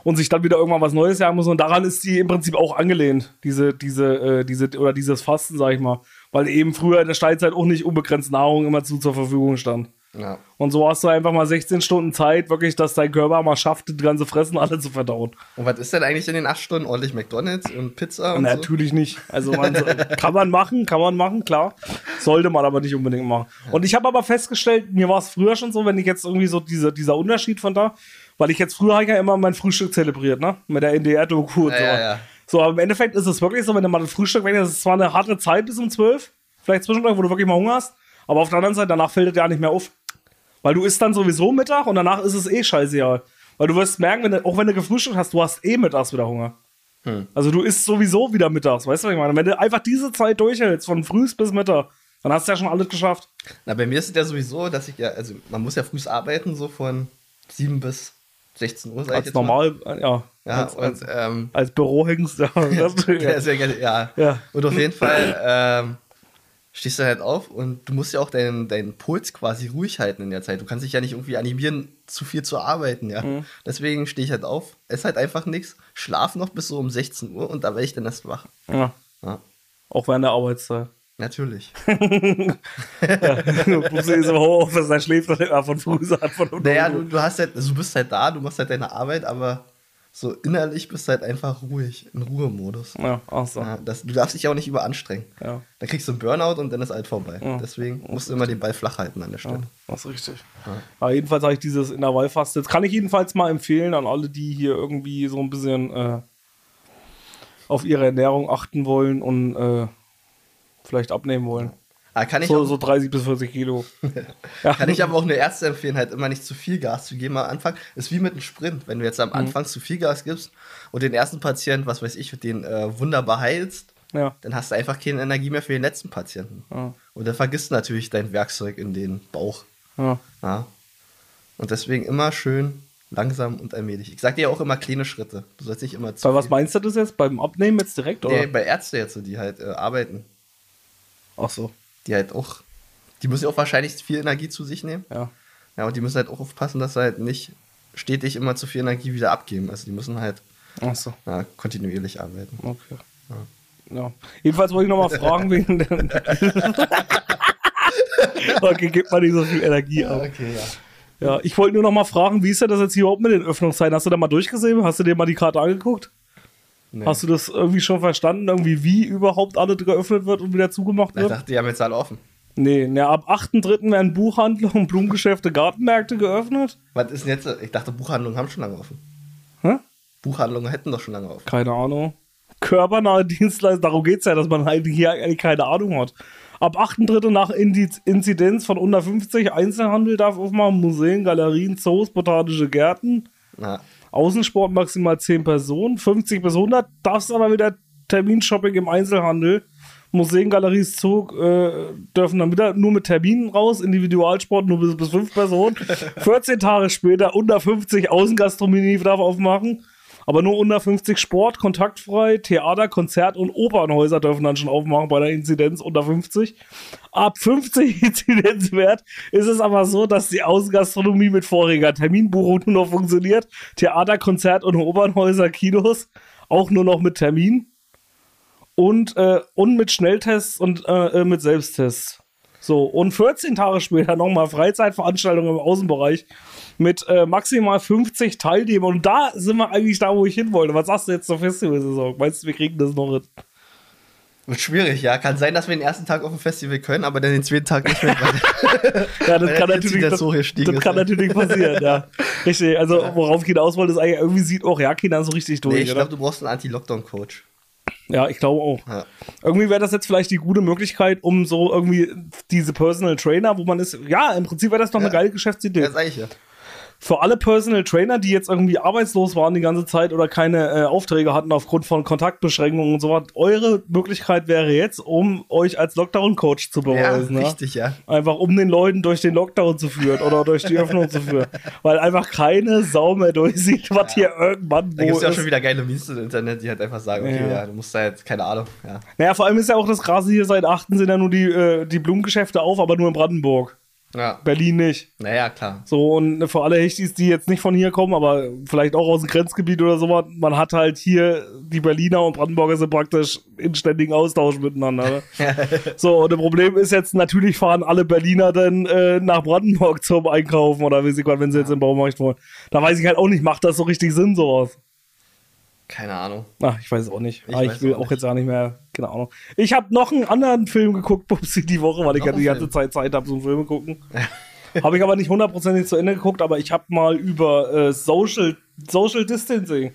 Und sich dann wieder irgendwann was Neues jagen müssen. Und daran ist die im Prinzip auch angelehnt, diese, diese, äh, diese, oder dieses Fasten, sag ich mal. Weil eben früher in der Steinzeit auch nicht unbegrenzt Nahrung immer zu, zur Verfügung stand. ja. Und so hast du einfach mal 16 Stunden Zeit, wirklich, dass dein Körper mal schafft, das ganze Fressen alle zu verdauen. Und was ist denn eigentlich in den 8 Stunden? Ordentlich McDonalds und Pizza und so? Natürlich nicht. Also man, kann man machen, kann man machen, klar. Sollte man aber nicht unbedingt machen. Und ich habe aber festgestellt, mir war es früher schon so, wenn ich jetzt irgendwie so diese, dieser Unterschied von da, weil ich jetzt früher ja immer mein Frühstück zelebriert, ne? Mit der NDR-Doku und Ja, so. ja, ja. So, aber im Endeffekt ist es wirklich so, wenn du mal das Frühstück weg ist, es zwar eine harte Zeit bis um 12, vielleicht zwischendurch, wo du wirklich mal Hunger hast, aber auf der anderen Seite, danach fällt es ja nicht mehr auf. Weil du isst dann sowieso Mittag und danach ist es eh scheißegal. Weil du wirst merken, wenn du, auch wenn du gefrühstückt hast, du hast eh mittags wieder Hunger. Also du isst sowieso wieder mittags, weißt du, was ich meine? Wenn du einfach diese Zeit durchhältst, von früh bis Mittag, dann hast du ja schon alles geschafft. Na, bei mir ist es ja sowieso, dass ich ja, also man muss ja früh arbeiten, so von 7 bis 16 Uhr, sag ich Als jetzt mal. normal, äh, ja. Ja, als, und ähm, als Bürohengst. Ja, [laughs] gerne, ja. Ja. Und auf jeden Fall ähm, stehst du halt auf und du musst ja auch deinen, deinen Puls quasi ruhig halten in der Zeit. Du kannst dich ja nicht irgendwie animieren, zu viel zu arbeiten, ja. Mhm. Deswegen stehe ich halt auf, esse halt einfach nichts, schlaf noch bis so um 16 Uhr und da werde ich dann erst wach. ja. Ja, Auch während der Arbeitszeit. Natürlich. [laughs] Bubsi ist im Homeoffice, er schläft dann immer von früh an. Von unten. naja, du, du hast halt, also du bist halt da, du machst halt deine Arbeit, aber so innerlich bist du halt einfach ruhig, in Ruhemodus. Ja, ach so. Ja, das, du darfst dich auch nicht überanstrengen. Ja. Dann kriegst du einen Burnout und dann ist halt vorbei. Ja. Deswegen musst du immer den Ball flach halten an der Stelle. Das ist richtig. Ja. jedenfalls habe ich dieses Intervallfasten. Das kann ich jedenfalls mal empfehlen an alle, die hier irgendwie so ein bisschen äh, auf ihre Ernährung achten wollen und äh, vielleicht abnehmen wollen. Ah, kann, ich So, auch, so 30 bis 40 Kilo. [laughs] ja. kann ich aber auch eine Ärzte empfehlen, halt immer nicht zu viel Gas zu geben am Anfang. Ist wie mit einem Sprint. Wenn du jetzt am Mhm. Anfang zu viel Gas gibst und den ersten Patient, was weiß ich, den äh, wunderbar heilst, ja. dann hast du einfach keine Energie mehr für den letzten Patienten. Ja. Und dann vergisst du natürlich dein Werkzeug in den Bauch. ja. Und deswegen immer schön langsam und allmählich. Ich sag dir auch immer kleine Schritte. Du sollst nicht immer zu Bei was meinst du das jetzt? Beim Abnehmen jetzt direkt? Oder? Nee, bei Ärzten jetzt, die halt äh, arbeiten. Ach so. Die halt auch, die müssen ja auch wahrscheinlich viel Energie zu sich nehmen. Ja. Ja, und die müssen halt auch aufpassen, dass sie halt nicht stetig immer zu viel Energie wieder abgeben. Also die müssen halt so. ja, kontinuierlich arbeiten. Okay. Ja. Jedenfalls wollte ich noch mal [laughs] fragen wegen der. okay, gibt mal nicht so viel Energie ab. Okay, ja. Ja, ich wollte nur noch mal fragen, wie ist denn das jetzt hier überhaupt mit den Öffnungszeiten? Hast du da mal durchgesehen? Hast du dir mal die Karte angeguckt? Nee. Hast du das irgendwie schon verstanden, irgendwie wie überhaupt alles geöffnet wird und wieder zugemacht Ich wird? dachte, die haben jetzt alle offen. Nee, ne, ab 8.3. werden Buchhandlungen, Blumengeschäfte, Gartenmärkte geöffnet. Was ist denn jetzt? Ich dachte, Buchhandlungen haben schon lange offen. Hä? Buchhandlungen hätten doch schon lange offen. Keine Ahnung. Körpernahe Dienstleister, darum geht es ja, dass man halt hier eigentlich keine Ahnung hat. Ab 8.3. nach Indiz Inzidenz von unter 50 Einzelhandel darf aufmachen, Museen, Galerien, Zoos, botanische Gärten, Na, Außensport maximal 10 Personen, 50 bis 100 darfst aber wieder Terminshopping im Einzelhandel. Museen, Galeries, Zoo äh, dürfen dann wieder nur mit Terminen raus, Individualsport nur bis, bis 5 Personen. [laughs] 14 Tage später unter 50 Außengastronomie darf aufmachen. Aber nur unter 50 Sport, kontaktfrei, Theater, Konzert und Opernhäuser dürfen dann schon aufmachen bei der Inzidenz unter 50. Ab 50 [laughs] Inzidenzwert ist es aber so, dass die Außengastronomie mit voriger Terminbuchung nur noch funktioniert. Theater, Konzert und Opernhäuser, Kinos auch nur noch mit Termin. Und, äh, und mit Schnelltests und äh, äh, mit Selbsttests. So, und 14 Tage später nochmal Freizeitveranstaltungen im Außenbereich mit äh, maximal 50 Teilnehmern. Und da sind wir eigentlich da, wo ich hin wollte. Was sagst du jetzt zur Festivalsaison? Meinst du, wir kriegen das noch hin? wird schwierig, ja. Kann sein, dass wir den ersten Tag auf dem Festival können, aber dann den zweiten Tag nicht mehr. [laughs] Ja, das kann natürlich, das, so das ist, kann ja. natürlich passieren, ja. [laughs] Richtig, also worauf ich hinaus wollte, ist eigentlich, irgendwie sieht auch ja keiner so richtig durch, nee, ich glaube, du brauchst einen Anti-Lockdown-Coach. Ja, ich glaube auch. Ja. Irgendwie wäre das jetzt vielleicht die gute Möglichkeit, um so irgendwie diese Personal Trainer, wo man ist, ja, im Prinzip wäre das doch eine Ja. geile Geschäftsidee. Ja, sag ich ja. Für alle Personal Trainer, die jetzt irgendwie arbeitslos waren die ganze Zeit oder keine äh, Aufträge hatten aufgrund von Kontaktbeschränkungen und so was, eure Möglichkeit wäre jetzt, um euch als Lockdown-Coach zu Ja, beweisen. ja? richtig, ja. Einfach um den Leuten durch den Lockdown zu führen oder durch die Öffnung zu führen. [laughs] Weil einfach keine Sau mehr durchsieht, was hier irgendwann Da wo gibt es ja auch schon wieder geile Memes im Internet, die halt einfach sagen, okay, Ja. ja, du musst da jetzt, keine Ahnung, ja. Naja, vor allem ist ja auch das Krasse hier, seit 8. sind ja nur die, äh, die Blumengeschäfte auf, aber nur in Brandenburg. Ja, Berlin nicht. naja, klar. So, und für alle Hechtis, die jetzt nicht von hier kommen, aber vielleicht auch aus dem Grenzgebiet oder sowas, man hat halt hier, die Berliner und Brandenburger sind praktisch in ständigen Austausch miteinander. Ne? [laughs] so, und das Problem ist jetzt, natürlich fahren alle Berliner dann äh, nach Brandenburg [laughs] zum Einkaufen oder wie sie gerade, wenn sie jetzt im Baumarkt wollen. Da weiß ich halt auch nicht, macht das so richtig Sinn, sowas? Keine Ahnung. Ach, ich weiß es auch nicht. Ich Ah, Ich, will auch nicht. jetzt auch nicht mehr, keine Ahnung. Ich habe noch einen anderen Film geguckt, [laughs] Pupsi, die Woche, weil ich ja die einen ganze Film? Zeit Zeit habe zum Filme gucken. [laughs] habe ich aber nicht hundertprozentig zu Ende geguckt, aber ich habe mal über äh, Social, Social Distancing.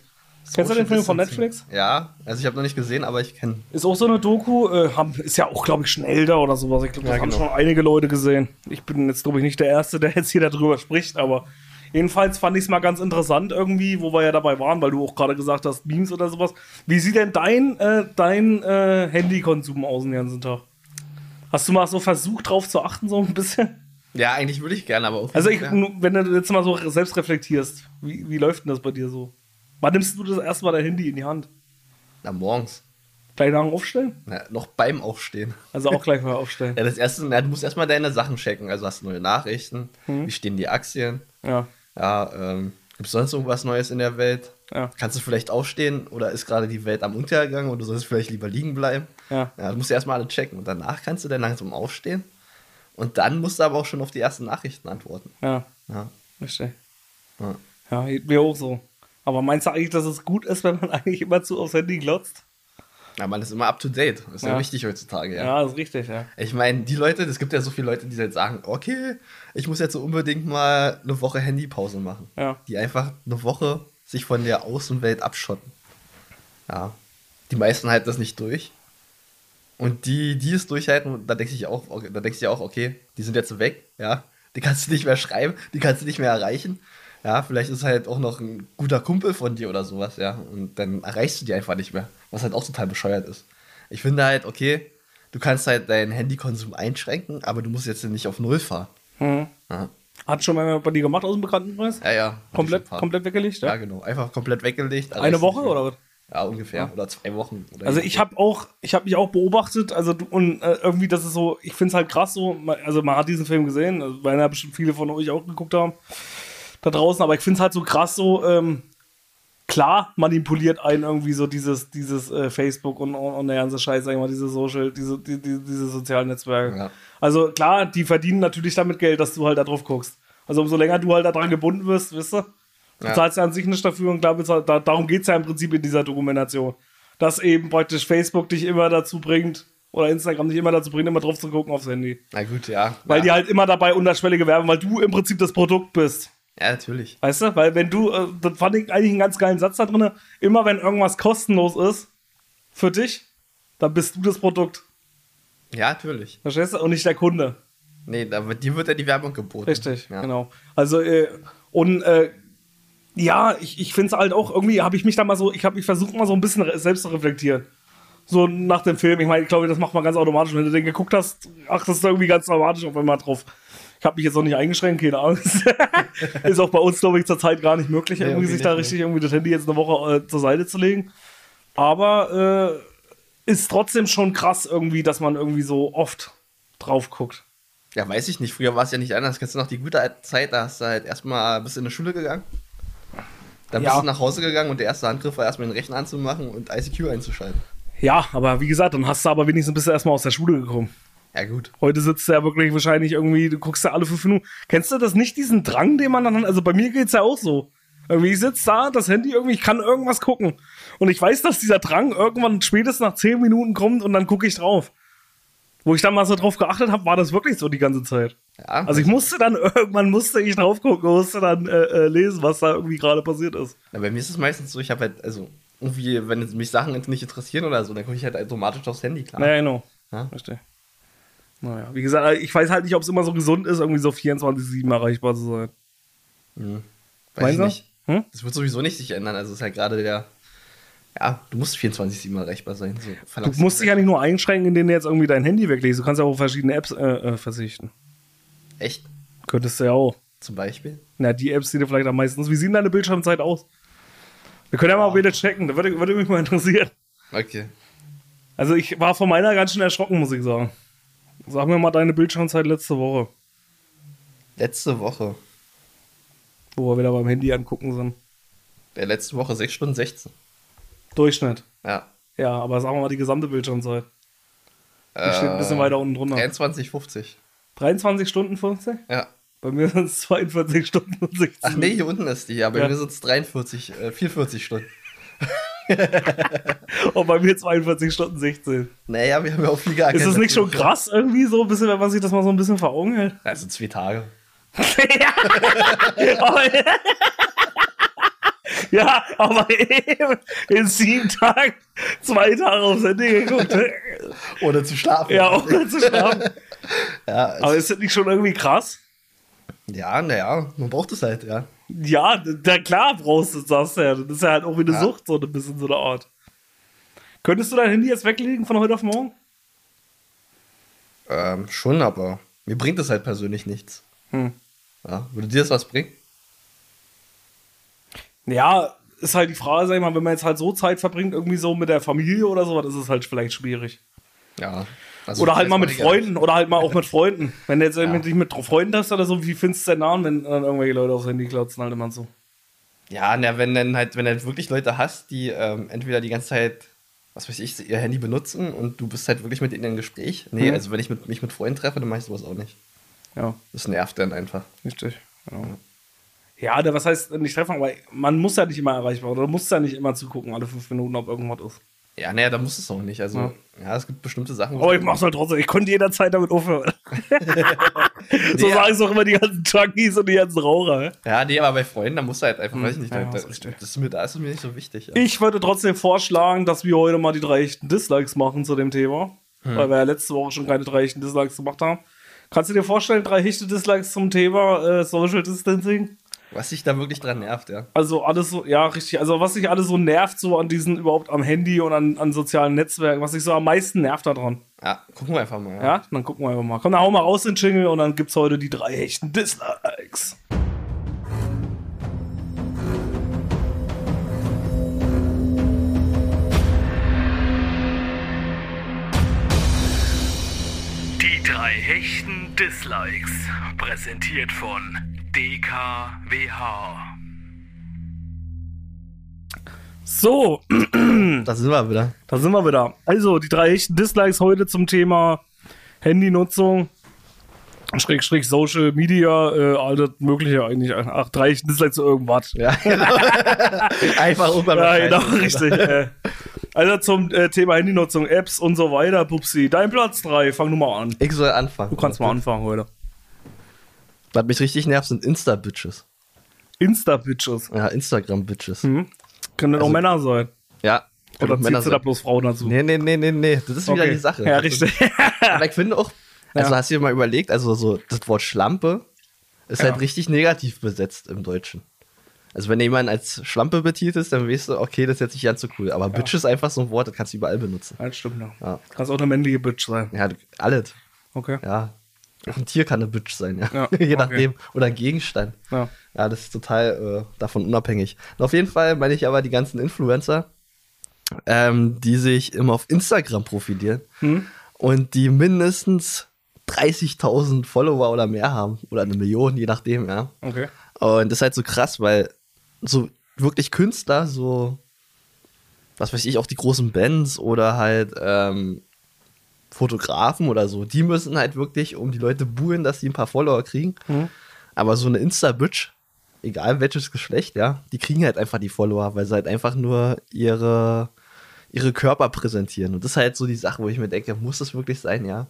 Kennst du den Film von. Netflix? Ja, also ich habe noch nicht gesehen, aber ich kenne. Ist auch so eine Doku, äh, haben, ist ja auch, glaube ich, schon älter oder sowas. Ich glaube, das Ja, haben genau. schon einige Leute gesehen. Ich bin jetzt, glaube ich, nicht der Erste, der jetzt hier darüber spricht, aber jedenfalls fand ich es mal ganz interessant irgendwie, wo wir ja dabei waren, weil du auch gerade gesagt hast, Memes oder sowas. Wie sieht denn dein, äh, dein äh, Handykonsum aus den ganzen Tag? Hast du mal so versucht, drauf zu achten, so ein bisschen? Ja, eigentlich würde ich gerne, aber irgendwie Also, ich, ja. wenn du jetzt mal so selbst reflektierst, wie, wie läuft denn das bei dir so? Wann nimmst du das erste Mal dein Handy in die Hand? Na, morgens. Gleich nach dem Aufstellen? Na, noch beim Aufstehen. Also auch gleich mal [laughs] aufstellen. Ja, das erste, na, du musst erstmal deine Sachen checken. Also hast du neue Nachrichten, Mhm. wie stehen die Aktien? Ja, Ja, ähm, gibt es sonst irgendwas Neues in der Welt? ja, Kannst du vielleicht aufstehen oder ist gerade die Welt am Untergang und du sollst vielleicht lieber liegen bleiben? ja. Ja, du musst erstmal alle checken und danach kannst du dann langsam aufstehen und dann musst du aber auch schon auf die ersten Nachrichten antworten. Ja, Ja, verstehe. ja. Ja, mir auch so. Aber meinst du eigentlich, dass es gut ist, wenn man [laughs] eigentlich immer zu aufs Handy glotzt? Ja man ist immer up to date. Ist ja, Ja. wichtig heutzutage, ja. Ja, ist richtig, ja. Ich meine, die Leute, es gibt ja so viele Leute, die halt sagen, okay, ich muss jetzt so unbedingt mal eine Woche Handypause machen. Ja. Die einfach eine Woche sich von der Außenwelt abschotten. Ja. Die meisten halten das nicht durch. Und die, die es durchhalten, da denkst du dich auch, okay, da denkst du dir auch, okay, die sind jetzt weg, ja. Die kannst du nicht mehr schreiben, die kannst du nicht mehr erreichen. Ja, vielleicht ist halt auch noch ein guter Kumpel von dir oder sowas, ja. Und dann erreichst du die einfach nicht mehr. Was halt auch total bescheuert ist. Ich finde halt, okay, du kannst halt deinen Handykonsum einschränken, aber du musst jetzt nicht auf Null fahren. Ja, Hat schon mal bei dir gemacht aus dem Bekanntenkreis? ja. ja Komplett, komplett weggelegt, Ja, ja? genau. Einfach komplett weggelegt. Eine Woche oder was? Ja, ungefähr. Oder zwei Wochen. Oder Also ich habe auch, ich habe mich auch beobachtet, also und äh, irgendwie das ist so, ich finde es halt krass so, also man hat diesen Film gesehen, also, weil ja bestimmt viele von euch auch geguckt haben da draußen, aber ich finde es halt so krass so, ähm, klar manipuliert einen irgendwie so dieses, dieses äh, Facebook und, und, und der ganze Scheiß, sag ich mal, diese Social, diese, die, die, diese sozialen Netzwerke. Ja. Also klar, die verdienen natürlich damit Geld, dass du halt da drauf guckst. Also umso länger du halt da dran gebunden wirst, wisst ihr? Du Ja. zahlst ja an sich nicht dafür und klar, da, darum geht es ja im Prinzip in dieser Dokumentation. Dass eben praktisch Facebook dich immer dazu bringt, oder Instagram dich immer dazu bringt, immer drauf zu gucken aufs Handy. Na gut, ja. Weil ja. die halt immer dabei unterschwellige werben, weil du im Prinzip das Produkt bist. Ja, natürlich. Weißt du? Weil wenn du, äh, das fand ich eigentlich einen ganz geilen Satz da drin, immer wenn irgendwas kostenlos ist für dich, dann bist du das Produkt. Ja, natürlich. Verstehst du? Und nicht der Kunde. Nee, wird, dir wird ja die Werbung geboten. Richtig, ja. genau. Also, äh, und äh, ja, ich, ich finde es halt auch, irgendwie habe ich mich da mal so, ich habe mich versucht mal so ein bisschen selbst zu reflektieren. So nach dem Film. Ich meine, ich glaube, das macht man ganz automatisch. Wenn du den geguckt hast, ach, das ist irgendwie ganz automatisch auf einmal drauf. Ich habe mich jetzt noch nicht eingeschränkt, keine Angst. [laughs] ist auch bei uns, glaube ich, zurzeit gar nicht möglich, Nee, irgendwie sich da nicht, richtig irgendwie das Handy jetzt eine Woche äh, zur Seite zu legen. Aber äh, ist trotzdem schon krass irgendwie, dass man irgendwie so oft drauf guckt. Ja, weiß ich nicht. Früher war es ja nicht anders. Kennst du noch die gute Zeit, da hast du halt erstmal bist in die Schule gegangen. Dann bist Ja. du nach Hause gegangen und der erste Handgriff war erstmal den Rechner anzumachen und ICQ einzuschalten. Ja, aber wie gesagt, dann hast du aber wenigstens bist du erstmal aus der Schule gekommen. Ja, gut. Heute sitzt du ja wirklich wahrscheinlich irgendwie, du guckst ja alle fünf Minuten. Kennst du das nicht, diesen Drang, den man dann hat? Also bei mir geht's ja auch so. Irgendwie, ich sitze da, das Handy irgendwie, ich kann irgendwas gucken. Und ich weiß, dass dieser Drang irgendwann spätestens nach zehn Minuten kommt und dann gucke ich drauf. Wo ich dann mal so drauf geachtet habe, war das wirklich so die ganze Zeit. Ja, Also ich musste dann [laughs] irgendwann musste ich drauf gucken, musste dann äh, äh, lesen, was da irgendwie gerade passiert ist. Na, bei mir ist es meistens so, ich habe halt, also, irgendwie, wenn mich Sachen nicht interessieren oder so, dann gucke ich halt automatisch aufs Handy, klar. Naja, genau. Ja. Verstehe. Naja, wie gesagt, ich weiß halt nicht, ob es immer so gesund ist, irgendwie so 24-7 erreichbar zu sein. Weiß Meinst du? nicht. Hm? Das wird sowieso nicht sich ändern. Also, es ist halt gerade der, ja, du musst 24-7 erreichbar sein. So, Du musst dich ja nicht nur einschränken, indem du jetzt irgendwie dein Handy weglegst. Du kannst ja auch auf verschiedene Apps äh, äh, verzichten. Echt? Könntest du ja auch. Zum Beispiel? Na, die Apps, die du vielleicht am meisten. Wie sieht deine Bildschirmzeit aus? Wir können ja mal wieder checken. Das würde, würde mich mal interessieren. Okay. Also, ich war von meiner ganz schön erschrocken, muss ich sagen. Sag mir mal deine Bildschirmzeit letzte Woche, Letzte Woche. wo wir wieder beim Handy angucken sind. Der letzte Woche 6 Stunden 16. Durchschnitt. Ja. Ja, aber sagen wir mal die gesamte Bildschirmzeit. Die Äh, steht ein bisschen weiter unten drunter. 23,50. 23 Stunden 50? Ja. Bei mir sind es 42 Stunden und 16. Ach nee, hier unten ist die. Ja, bei Ja. mir sind es 43, äh, 44 Stunden. [laughs] Und bei mir 42 Stunden 16. Naja, wir haben ja auch viel gearbeitet. Ist das nicht schon krass irgendwie so, bisschen, wenn man sich das mal so ein bisschen hält? Also zwei Tage. [laughs] [laughs] ja, aber eben in sieben Tagen zwei Tage aufs Handy geguckt. Ohne zu schlafen. ja, ohne zu schlafen. Ja, Aber ist das nicht schon irgendwie krass? ja, naja, man braucht es halt, ja. Ja, da klar brauchst du das, ja. Das ist ja halt auch wie eine Ja. Sucht, so ein bisschen so eine Art. Könntest du dein Handy jetzt weglegen von heute auf morgen? Ähm, schon, aber mir bringt das halt persönlich nichts. Hm. Ja, würde dir das was bringen? Ja, ist halt die Frage, sag ich mal, wenn man jetzt halt so Zeit verbringt, irgendwie so mit der Familie oder so, das ist halt vielleicht schwierig. Ja. Also Oder halt mal mit Freunden, oder halt mal auch mit Freunden. [laughs] Wenn du jetzt Ja. irgendwie dich mit Freunden hast oder so, wie findest du denn an, wenn dann irgendwelche Leute aufs Handy klotzen, halt immer so. Ja, na, wenn dann halt, wenn du halt wirklich Leute hast, die ähm, entweder die ganze Zeit, was weiß ich, ihr Handy benutzen und du bist halt wirklich mit ihnen im Gespräch. Nee, Mhm. also wenn ich mit, mich mit Freunden treffe, dann mache ich sowas auch nicht. Ja, Das nervt dann einfach. richtig. Genau. Ja, der, was heißt nicht treffen, aber man muss ja nicht immer erreichbar oder du musst ja nicht immer zugucken, alle fünf Minuten, ob irgendwas ist. Ja, naja, da muss es auch nicht. Also, Ja. ja, es gibt bestimmte Sachen. Aber ich mach's halt trotzdem, ich konnte jederzeit damit aufhören. [laughs] so Nee, sagen es auch immer die ganzen Junkies und die ganzen Raucher. ja. Nee, aber bei Freunden, da musst du halt einfach, weiß ich nicht, ja, da, das da, ist das, richtig. ist mir, da ist es mir nicht so wichtig. Ja. Ich würde trotzdem vorschlagen, dass wir heute mal die drei echten Dislikes machen zu dem Thema. Weil wir ja letzte Woche schon keine drei echten Dislikes gemacht haben. Kannst du dir vorstellen, drei echte Dislikes zum Thema äh, Social Distancing? Was sich da wirklich dran nervt, ja. Also alles so, ja, richtig. Also was sich alles so nervt, so an diesen überhaupt am Handy und an, an sozialen Netzwerken, was sich so am meisten nervt daran. Ja, gucken wir einfach mal. Ja. Ja, dann gucken wir einfach mal. Komm, dann hau mal raus den Jingle und dann gibt's heute die drei echten Dislikes. Die drei hechten Dislikes. Präsentiert von DKWH. So, Da sind wir wieder. Da sind wir wieder. Also, die drei echten Dislikes heute zum Thema Handynutzung, Schrägstrich Social Media, äh, alles Mögliche eigentlich. Ach, drei echten Dislikes zu irgendwas. Ja, genau. [laughs] einfach irgendwann Ja, genau, richtig. äh. Also zum äh, Thema Handynutzung, Apps und so weiter, Pupsi. Dein Platz 3, fang du mal an. Ich soll anfangen. Du kannst mal anfangen heute. Was mich richtig nervt, sind Insta-Bitches. Insta-Bitches. Ja, Instagram-Bitches. Hm? Können auch Also- Männer sein. Ja. Oder Männer ziehst du da sind- bloß Frauen dazu? Nee, nee, nee, nee, nee. Das ist wieder Okay. die Sache. Ja, richtig. [laughs] Aber ich finde auch, also Ja. hast du dir mal überlegt, also so das Wort Schlampe ist Ja. halt richtig negativ besetzt im Deutschen. Also wenn jemand als Schlampe betitelt, dann weißt du, okay, das ist jetzt nicht ganz so cool. Aber Bitch ist einfach so ein Wort, das kannst du überall benutzen. Das stimmt, ja. Ja. Kannst auch eine männliche Bitch sein. Ja, alles. Okay. Ja. Ein Tier kann eine Bitch sein, ja. Ja, [laughs] Je okay. nachdem. Oder ein Gegenstand. Ja. Ja, das ist total äh, davon unabhängig. Und auf jeden Fall meine ich aber die ganzen Influencer, ähm, die sich immer auf Instagram profilieren Hm? und die mindestens 30.000 Follower oder mehr haben. Oder eine Million, je nachdem, ja. Okay. Und das ist halt so krass, weil so wirklich Künstler, so, was weiß ich, auch die großen Bands oder halt ähm, Fotografen oder so, die müssen halt wirklich um die Leute buhlen, dass sie ein paar Follower kriegen. Mhm. Aber so eine Insta-Bitch, egal welches Geschlecht, ja, die kriegen halt einfach die Follower, weil sie halt einfach nur ihre, ihre Körper präsentieren. Und das ist halt so die Sache, wo ich mir denke, muss das wirklich sein, ja?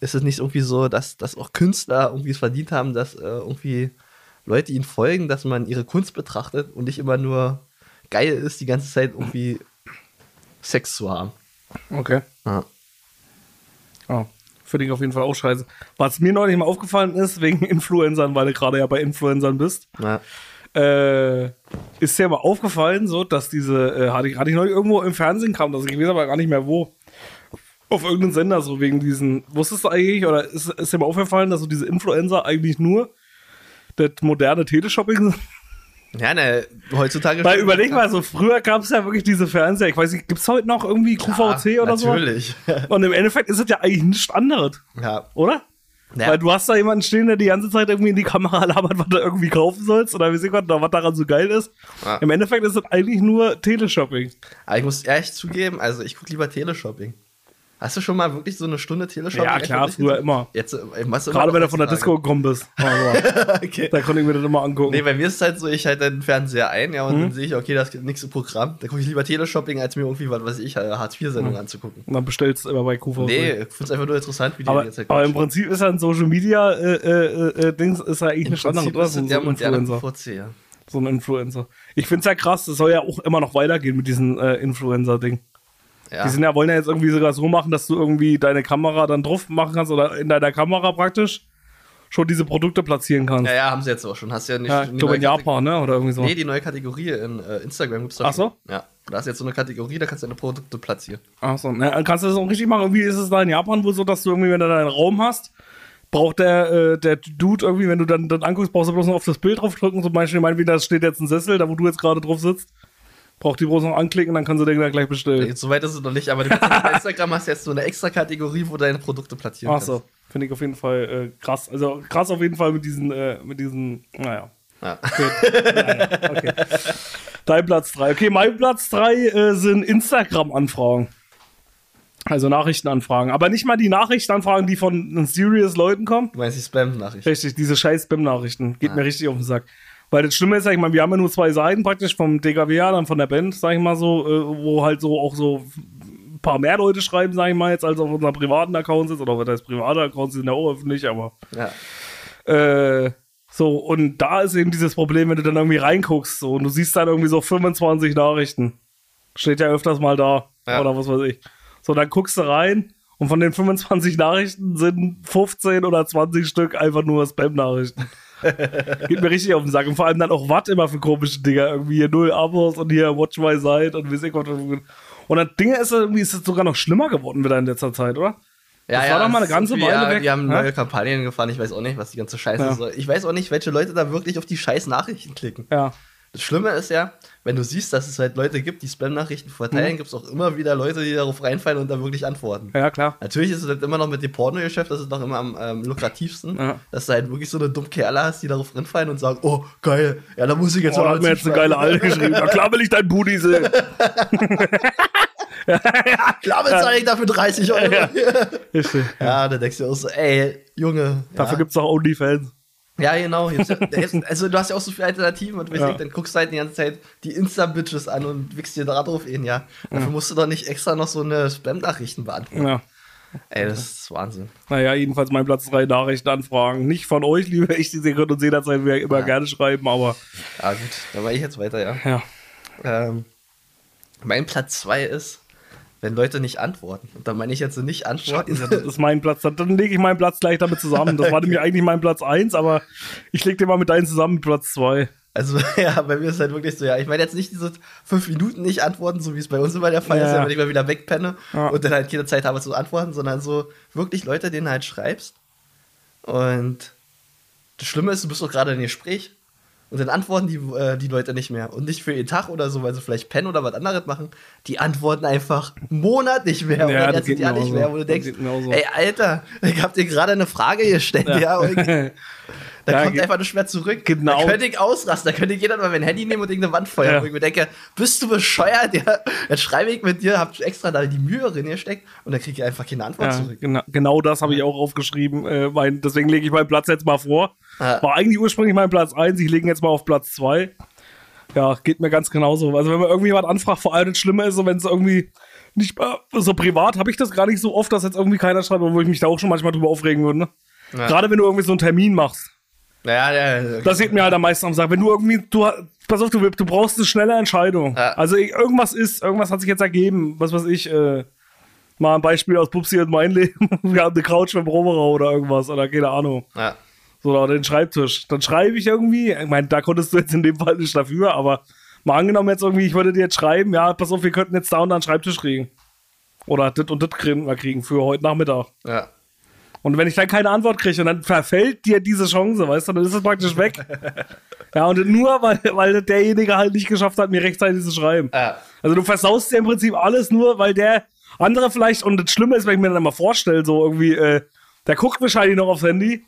Ist es nicht irgendwie so, dass, dass auch Künstler irgendwie es verdient haben, dass äh, irgendwie Leute ihnen folgen, dass man ihre Kunst betrachtet und nicht immer nur geil ist, die ganze Zeit irgendwie Sex zu haben. Okay. Ja. Ja, finde ich auf jeden Fall auch scheiße. Was mir neulich mal aufgefallen ist, wegen [laughs] Influencern, weil du gerade ja bei Influencern bist, Ja. äh, ist dir mal aufgefallen, so, dass diese, äh, hatte, ich, hatte ich neulich irgendwo im Fernsehen kam, das ich weiß aber gar nicht mehr wo. Auf irgendeinen Sender, so wegen diesen, wusstest du eigentlich, oder ist, ist dir mal aufgefallen, dass so diese Influencer eigentlich nur das moderne Teleshopping sind? Ja, ne, heutzutage. Weil überleg mal, so früher gab es ja wirklich diese Fernseher, ich weiß nicht, gibt es heute noch irgendwie QVC oder so? Natürlich. [laughs] Und im Endeffekt ist es ja eigentlich nichts anderes, ja. oder? Ja. Weil du hast da jemanden stehen, der die ganze Zeit irgendwie in die Kamera labert, was du irgendwie kaufen sollst oder wie sie Gott, was daran so geil ist. Ja. Im Endeffekt ist es eigentlich nur Teleshopping. Aber ich muss ehrlich zugeben, also ich gucke lieber Teleshopping. Hast du schon mal wirklich so eine Stunde Teleshopping? Ja, klar, früher gesehen? immer. Jetzt, äh, machst du Gerade immer wenn du von der. Disco gekommen bist. [laughs] Also, okay. da konnte ich mir das immer angucken. Nee, bei mir ist es halt so, ich halte den Fernseher ein, ja, und Mhm. dann sehe ich, okay, das gibt nichts im Programm. Da gucke ich lieber Teleshopping, als mir irgendwie, was weiß ich, äh, Hartz-IV-Sendung anzugucken. Und dann bestellst du immer bei QVC. Nee, ich finde es einfach nur interessant, wie die aber, jetzt halt aber im Prinzip ist ja ein Social Media äh, äh, äh, Dings ist ja eigentlich Im eine Standard, oder? ist So, ein Influencer. QVC, ja. So ein Influencer. Ich finde es ja krass, das soll ja auch immer noch weitergehen mit diesem äh, Influencer-Ding. Ja. Die sind ja, wollen ja jetzt irgendwie sogar so machen, dass du irgendwie deine Kamera dann drauf machen kannst oder in deiner Kamera praktisch schon diese Produkte platzieren kannst. ja, ja, haben sie jetzt auch schon. Hast ja nicht. Ja, ich glaube in Japan, ne? Oder irgendwie so. Nee, die neue Kategorie in äh, Instagram gibt's da Ach so? Ja. Da ist jetzt so eine Kategorie, da kannst du deine Produkte platzieren. Achso, ne, kannst du das auch richtig machen? Irgendwie ist es da in Japan wohl so, dass du irgendwie, wenn du deinen Raum hast, braucht der, äh, der Dude irgendwie, wenn du dann, dann anguckst, brauchst du bloß noch auf das Bild draufdrücken, zum Beispiel, meinetwegen, da steht jetzt ein Sessel, da wo du jetzt gerade drauf sitzt. Braucht die bloß noch anklicken, dann kannst du den dann gleich bestellen. Jetzt, so weit ist es noch nicht, aber du auf Instagram hast jetzt so eine extra Kategorie, wo deine Produkte platzieren Ach so, finde ich auf jeden Fall äh, krass. Also krass auf jeden Fall mit diesen, äh, mit diesen, naja. Ja. Okay. naja, okay. Dein Platz 3. Okay, mein Platz 3 äh, sind Instagram-Anfragen. Also Nachrichtenanfragen. Aber nicht mal die Nachrichtenanfragen, die von serious Leuten kommen. Du meinst die Spam-Nachricht? Richtig, diese scheiß Spam-Nachrichten. Geht mir richtig auf den Sack. Weil das Schlimme ist, sag ich mal, wir haben ja nur zwei Seiten praktisch vom DKW, dann von der Band, sag ich mal so, äh, wo halt so auch so ein paar mehr Leute schreiben, sag ich mal, jetzt als auf unserem privaten Account ist. Oder was heißt private Accounts sind ja auch öffentlich, aber Ja. äh, so, und da ist eben dieses Problem, wenn du dann irgendwie reinguckst, so, und du siehst dann irgendwie so 25 Nachrichten. Steht ja öfters mal da, Ja. oder was weiß ich. So, dann guckst du rein und von den 25 Nachrichten sind 15 oder 20 Stück einfach nur Spam-Nachrichten. Geht mir richtig auf den Sack. Und vor allem dann auch was immer für komische Dinger. Irgendwie hier null Abos und hier Watch My Side und weiß ich was. Und das Ding ist irgendwie, ist es sogar noch schlimmer geworden wieder in letzter Zeit, oder? Ja, Das ja, war doch mal eine ganze Weile weg, Wir haben ne? neue Kampagnen gefahren. Ich weiß auch nicht, was die ganze Scheiße Ja. soll. Ich weiß auch nicht, welche Leute da wirklich auf die scheiß Nachrichten klicken. Ja. Das Schlimme ist ja, wenn du siehst, dass es halt Leute gibt, die Spam-Nachrichten verteilen, gibt es auch immer wieder Leute, die darauf reinfallen und da wirklich antworten. Ja, klar. Natürlich ist es halt immer noch mit dem Pornogeschäft, das ist noch immer am ähm, lukrativsten, Ja. dass du halt wirklich so eine dumme Kerle hast, die darauf reinfallen und sagen, oh, geil, ja, da muss ich jetzt Oh, mal hat mir jetzt eine geile Alte geschrieben. Na klar will ich dein Booty sehen. [laughs] Klar bezahle ich dafür 30 Euro. Ja, Richtig. da denkst du auch so, ey, Junge. Dafür ja. gibt's auch Onlyfans. Ja, genau. Jetzt, [laughs] jetzt, also du hast ja auch so viele Alternativen und Ja. dann guckst du halt die ganze Zeit die Insta-Bitches an und wickst dir da drauf in, ja. Dafür musst du doch nicht extra noch so eine Spam-Nachrichten beantworten. Ja. Ey, das ist Wahnsinn. Naja, jedenfalls mein Platz 3 Nachrichtenanfragen. Nicht von euch, liebe ich, Sie könnt uns jederzeit immer Ja. gerne schreiben, aber Ja, gut, dann mache ich jetzt weiter, ja. ja. Ähm, mein Platz 2 ist, wenn Leute nicht antworten. Und da meine ich jetzt so nicht antworten. Das ist mein Platz. Dann, dann lege ich meinen Platz gleich damit zusammen. Das [laughs] war nämlich eigentlich mein Platz 1, aber ich lege den mal mit deinen zusammen Platz 2. Also, [laughs] ja, bei mir ist es halt wirklich so, ja, ich meine jetzt nicht diese fünf Minuten nicht antworten, so wie es bei uns immer der Fall ist, Ja. ja, wenn ich mal wieder wegpenne Ja. und dann halt keine Zeit habe zu antworten, sondern so wirklich Leute, denen halt schreibst. Und das Schlimme ist, du bist doch gerade in Gespräch und dann antworten die, äh, die Leute nicht mehr. Und nicht für ihren Tag oder so, weil sie vielleicht pennen oder was anderes machen. Die antworten einfach einen Monat nicht mehr Ja, oder das geht Jahr nicht auch mehr, so. wo du denkst, so. ey, Alter, ich hab dir gerade eine Frage gestellt, ja, und [laughs] ich, da Ja, kommt einfach nicht mehr zurück. Genau. Da könnte ich ausrasten, da könnte jeder mal mein Handy nehmen und irgendeine Wand feuern. Ja. Wo ich mir denke, bist du bescheuert? Ja, jetzt schreibe ich mit dir, hab extra da die Mühe drin gesteckt und dann kriege ich einfach keine Antwort Ja, zurück. genau, genau das habe ich auch aufgeschrieben. Äh, mein, deswegen lege ich meinen Platz jetzt mal vor. Ja. War eigentlich ursprünglich mein Platz 1, ich lege ihn jetzt mal auf Platz 2. Ja, geht mir ganz genauso. Also wenn man irgendwie was anfragt, vor allem das Schlimme ist, so, wenn es irgendwie nicht mal so privat, habe ich das gar nicht so oft, dass jetzt irgendwie keiner schreibt, wo ich mich da auch schon manchmal drüber aufregen würde. Ne? Ja. Gerade wenn du irgendwie so einen Termin machst. Ja, ja, ja. Das geht mir halt am meisten am Sack. Wenn du irgendwie, du, pass auf, du, du brauchst eine schnelle Entscheidung. Ja. Also irgendwas ist, irgendwas hat sich jetzt ergeben. Was weiß ich, äh, mal ein Beispiel aus Pupsi und mein [laughs] Leben. Wir haben eine Couch mit Roberer oder irgendwas oder keine Ahnung. ja. So, oder den Schreibtisch. Dann schreibe ich irgendwie, ich meine, da konntest du jetzt in dem Fall nicht dafür, aber mal angenommen jetzt irgendwie, ich würde dir jetzt schreiben, ja, pass auf, wir könnten jetzt da und da einen Schreibtisch kriegen. Oder das und das kriegen wir kriegen für heute Nachmittag. ja. Und wenn ich dann keine Antwort kriege und dann verfällt dir diese Chance, weißt du, dann ist es praktisch weg. [laughs] ja, und nur, weil, weil derjenige halt nicht geschafft hat, mir rechtzeitig zu schreiben. Ja. Also du versaust dir im Prinzip alles nur, weil der andere vielleicht, und das Schlimme ist, wenn ich mir dann mal vorstelle, so irgendwie, äh, der guckt wahrscheinlich noch aufs Handy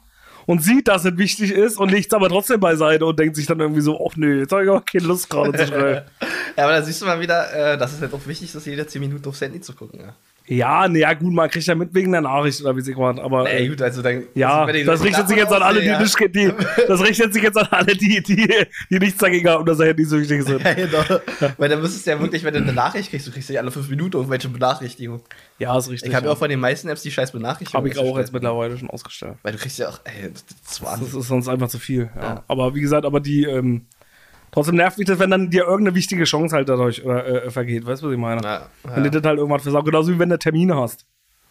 und sieht, dass es wichtig ist und legt es aber trotzdem beiseite und denkt sich dann irgendwie so, ach nö, jetzt habe ich aber keine Lust gerade zu schreiben. [laughs] Ja, aber da siehst du mal wieder, äh, dass es halt auch wichtig ist, jede 10 Minuten aufs Handy zu gucken. Ja. Ja, nee, ja gut, man kriegt ja mit wegen der Nachricht oder wie sie gerade, aber... Ey, äh, gut, also dann. Ja, also, ich das richtet sich jetzt an alle, die ja. nicht, die, das richtet sich jetzt an alle, die, die, die nichts dagegen haben, dass Handy süchtig sind. Ja, genau. Weil dann müsstest du ja wirklich, wenn du eine Nachricht kriegst, du kriegst ja alle 5 Minuten irgendwelche Benachrichtigungen. Ja, ist richtig. Ich habe ja auch von den meisten Apps die scheiß Benachrichtigungen. Hab ich auch jetzt mittlerweile schon ausgestellt. Weil du kriegst ja auch, ey, das ist Das ist sonst einfach zu viel. Ja. Ja. Aber wie gesagt, aber die, ähm, trotzdem nervt mich das, wenn dann dir irgendeine wichtige Chance halt dadurch äh, äh, vergeht. Weißt du, was ich meine? Ja, Wenn du ja. das halt irgendwann versagt. Genauso wie wenn du Termine hast.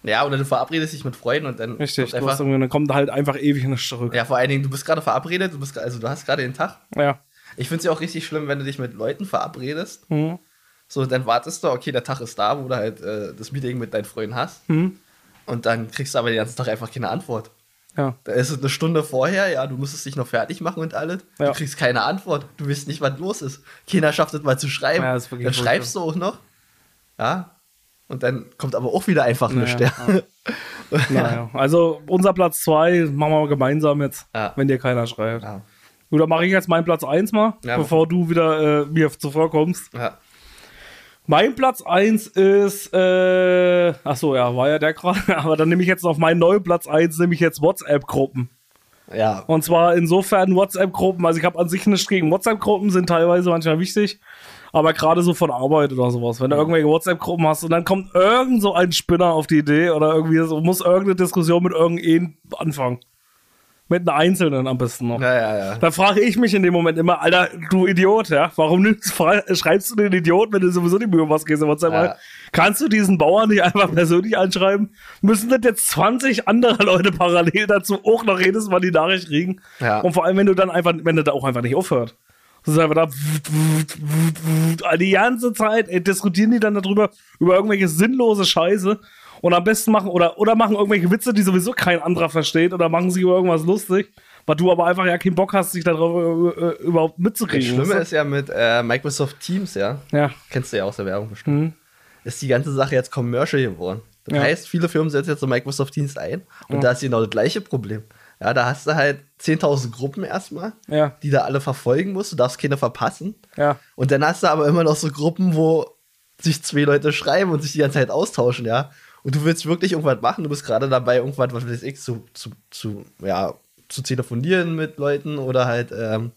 ja, oder du verabredest dich mit Freunden und dann Richtig. kommt einfach, dann kommt halt einfach ewig nichts zurück. ja, vor allen Dingen, du bist gerade verabredet, du bist, also du hast gerade den Tag. Ja. Ich finde es ja auch richtig schlimm, wenn du dich mit Leuten verabredest. Mhm. So, dann wartest du, okay, der Tag ist da, wo du halt äh, das Meeting mit deinen Freunden hast. Mhm. Und dann kriegst du aber den ganzen Tag einfach keine Antwort. Ja. Da ist es eine Stunde vorher, ja, du musstest dich noch fertig machen und alles. Ja. Du kriegst keine Antwort. Du weißt nicht, was los ist. Keiner schafft es mal zu schreiben. Ja, dann schreibst du auch noch. Ja. Und dann kommt aber auch wieder einfach nichts. Ja. [laughs] Naja. Also unser Platz 2 machen wir gemeinsam jetzt, wenn dir keiner schreibt. Gut, dann mache ich jetzt meinen Platz 1 mal, bevor du wieder äh, mir zuvor kommst. Ja. Mein Platz 1 ist, äh, ach so, ja, war ja der gerade, [laughs] aber dann nehme ich jetzt auf meinen neuen Platz 1, nehme ich jetzt WhatsApp-Gruppen. ja. Und zwar insofern WhatsApp-Gruppen, also ich habe an sich nichts gegen WhatsApp-Gruppen, sind teilweise manchmal wichtig, aber gerade so von Arbeit oder sowas, wenn du irgendwelche WhatsApp-Gruppen hast und dann kommt irgend so ein Spinner auf die Idee oder irgendwie so, muss irgendeine Diskussion mit irgendeinem anfangen. Mit einem Einzelnen am besten noch. Ja, ja, ja. Da frage ich mich in dem Moment immer, Alter, du Idiot, ja, warum nimmst, schreibst du den Idiot, wenn du sowieso mehr um was gehst WhatsApp? Ja. Kannst du diesen Bauern nicht einfach persönlich anschreiben? Müssen das jetzt 20 andere Leute parallel dazu auch noch jedes Mal die Nachricht kriegen? Ja. Und vor allem, wenn du dann einfach, wenn du da auch einfach nicht aufhört. Das ist einfach da die ganze Zeit ey, diskutieren die dann darüber, über irgendwelche sinnlose Scheiße und am besten machen oder, oder machen irgendwelche Witze, die sowieso kein anderer versteht oder machen sich über irgendwas lustig, weil du aber einfach ja keinen Bock hast, dich darauf äh, äh, überhaupt Das mitzukriegen. Schlimme weißt ist ja mit äh, Microsoft Teams, ja. ja. Kennst du ja aus der Werbung bestimmt. Mhm. Ist die ganze Sache jetzt commercial geworden. Das Ja. heißt, viele Firmen setzen jetzt so Microsoft Teams ein und Ja. da ist genau das gleiche Problem. Ja, da hast du halt 10.000 Gruppen erstmal, Ja. die da alle verfolgen musst. Du darfst keine verpassen. Ja. Und dann hast du aber immer noch so Gruppen, wo sich zwei Leute schreiben und sich die ganze Zeit austauschen, ja. Und du willst wirklich irgendwas machen, du bist gerade dabei, irgendwas, was weiß ich, zu, zu, zu, ja, zu telefonieren mit Leuten oder halt, ähm,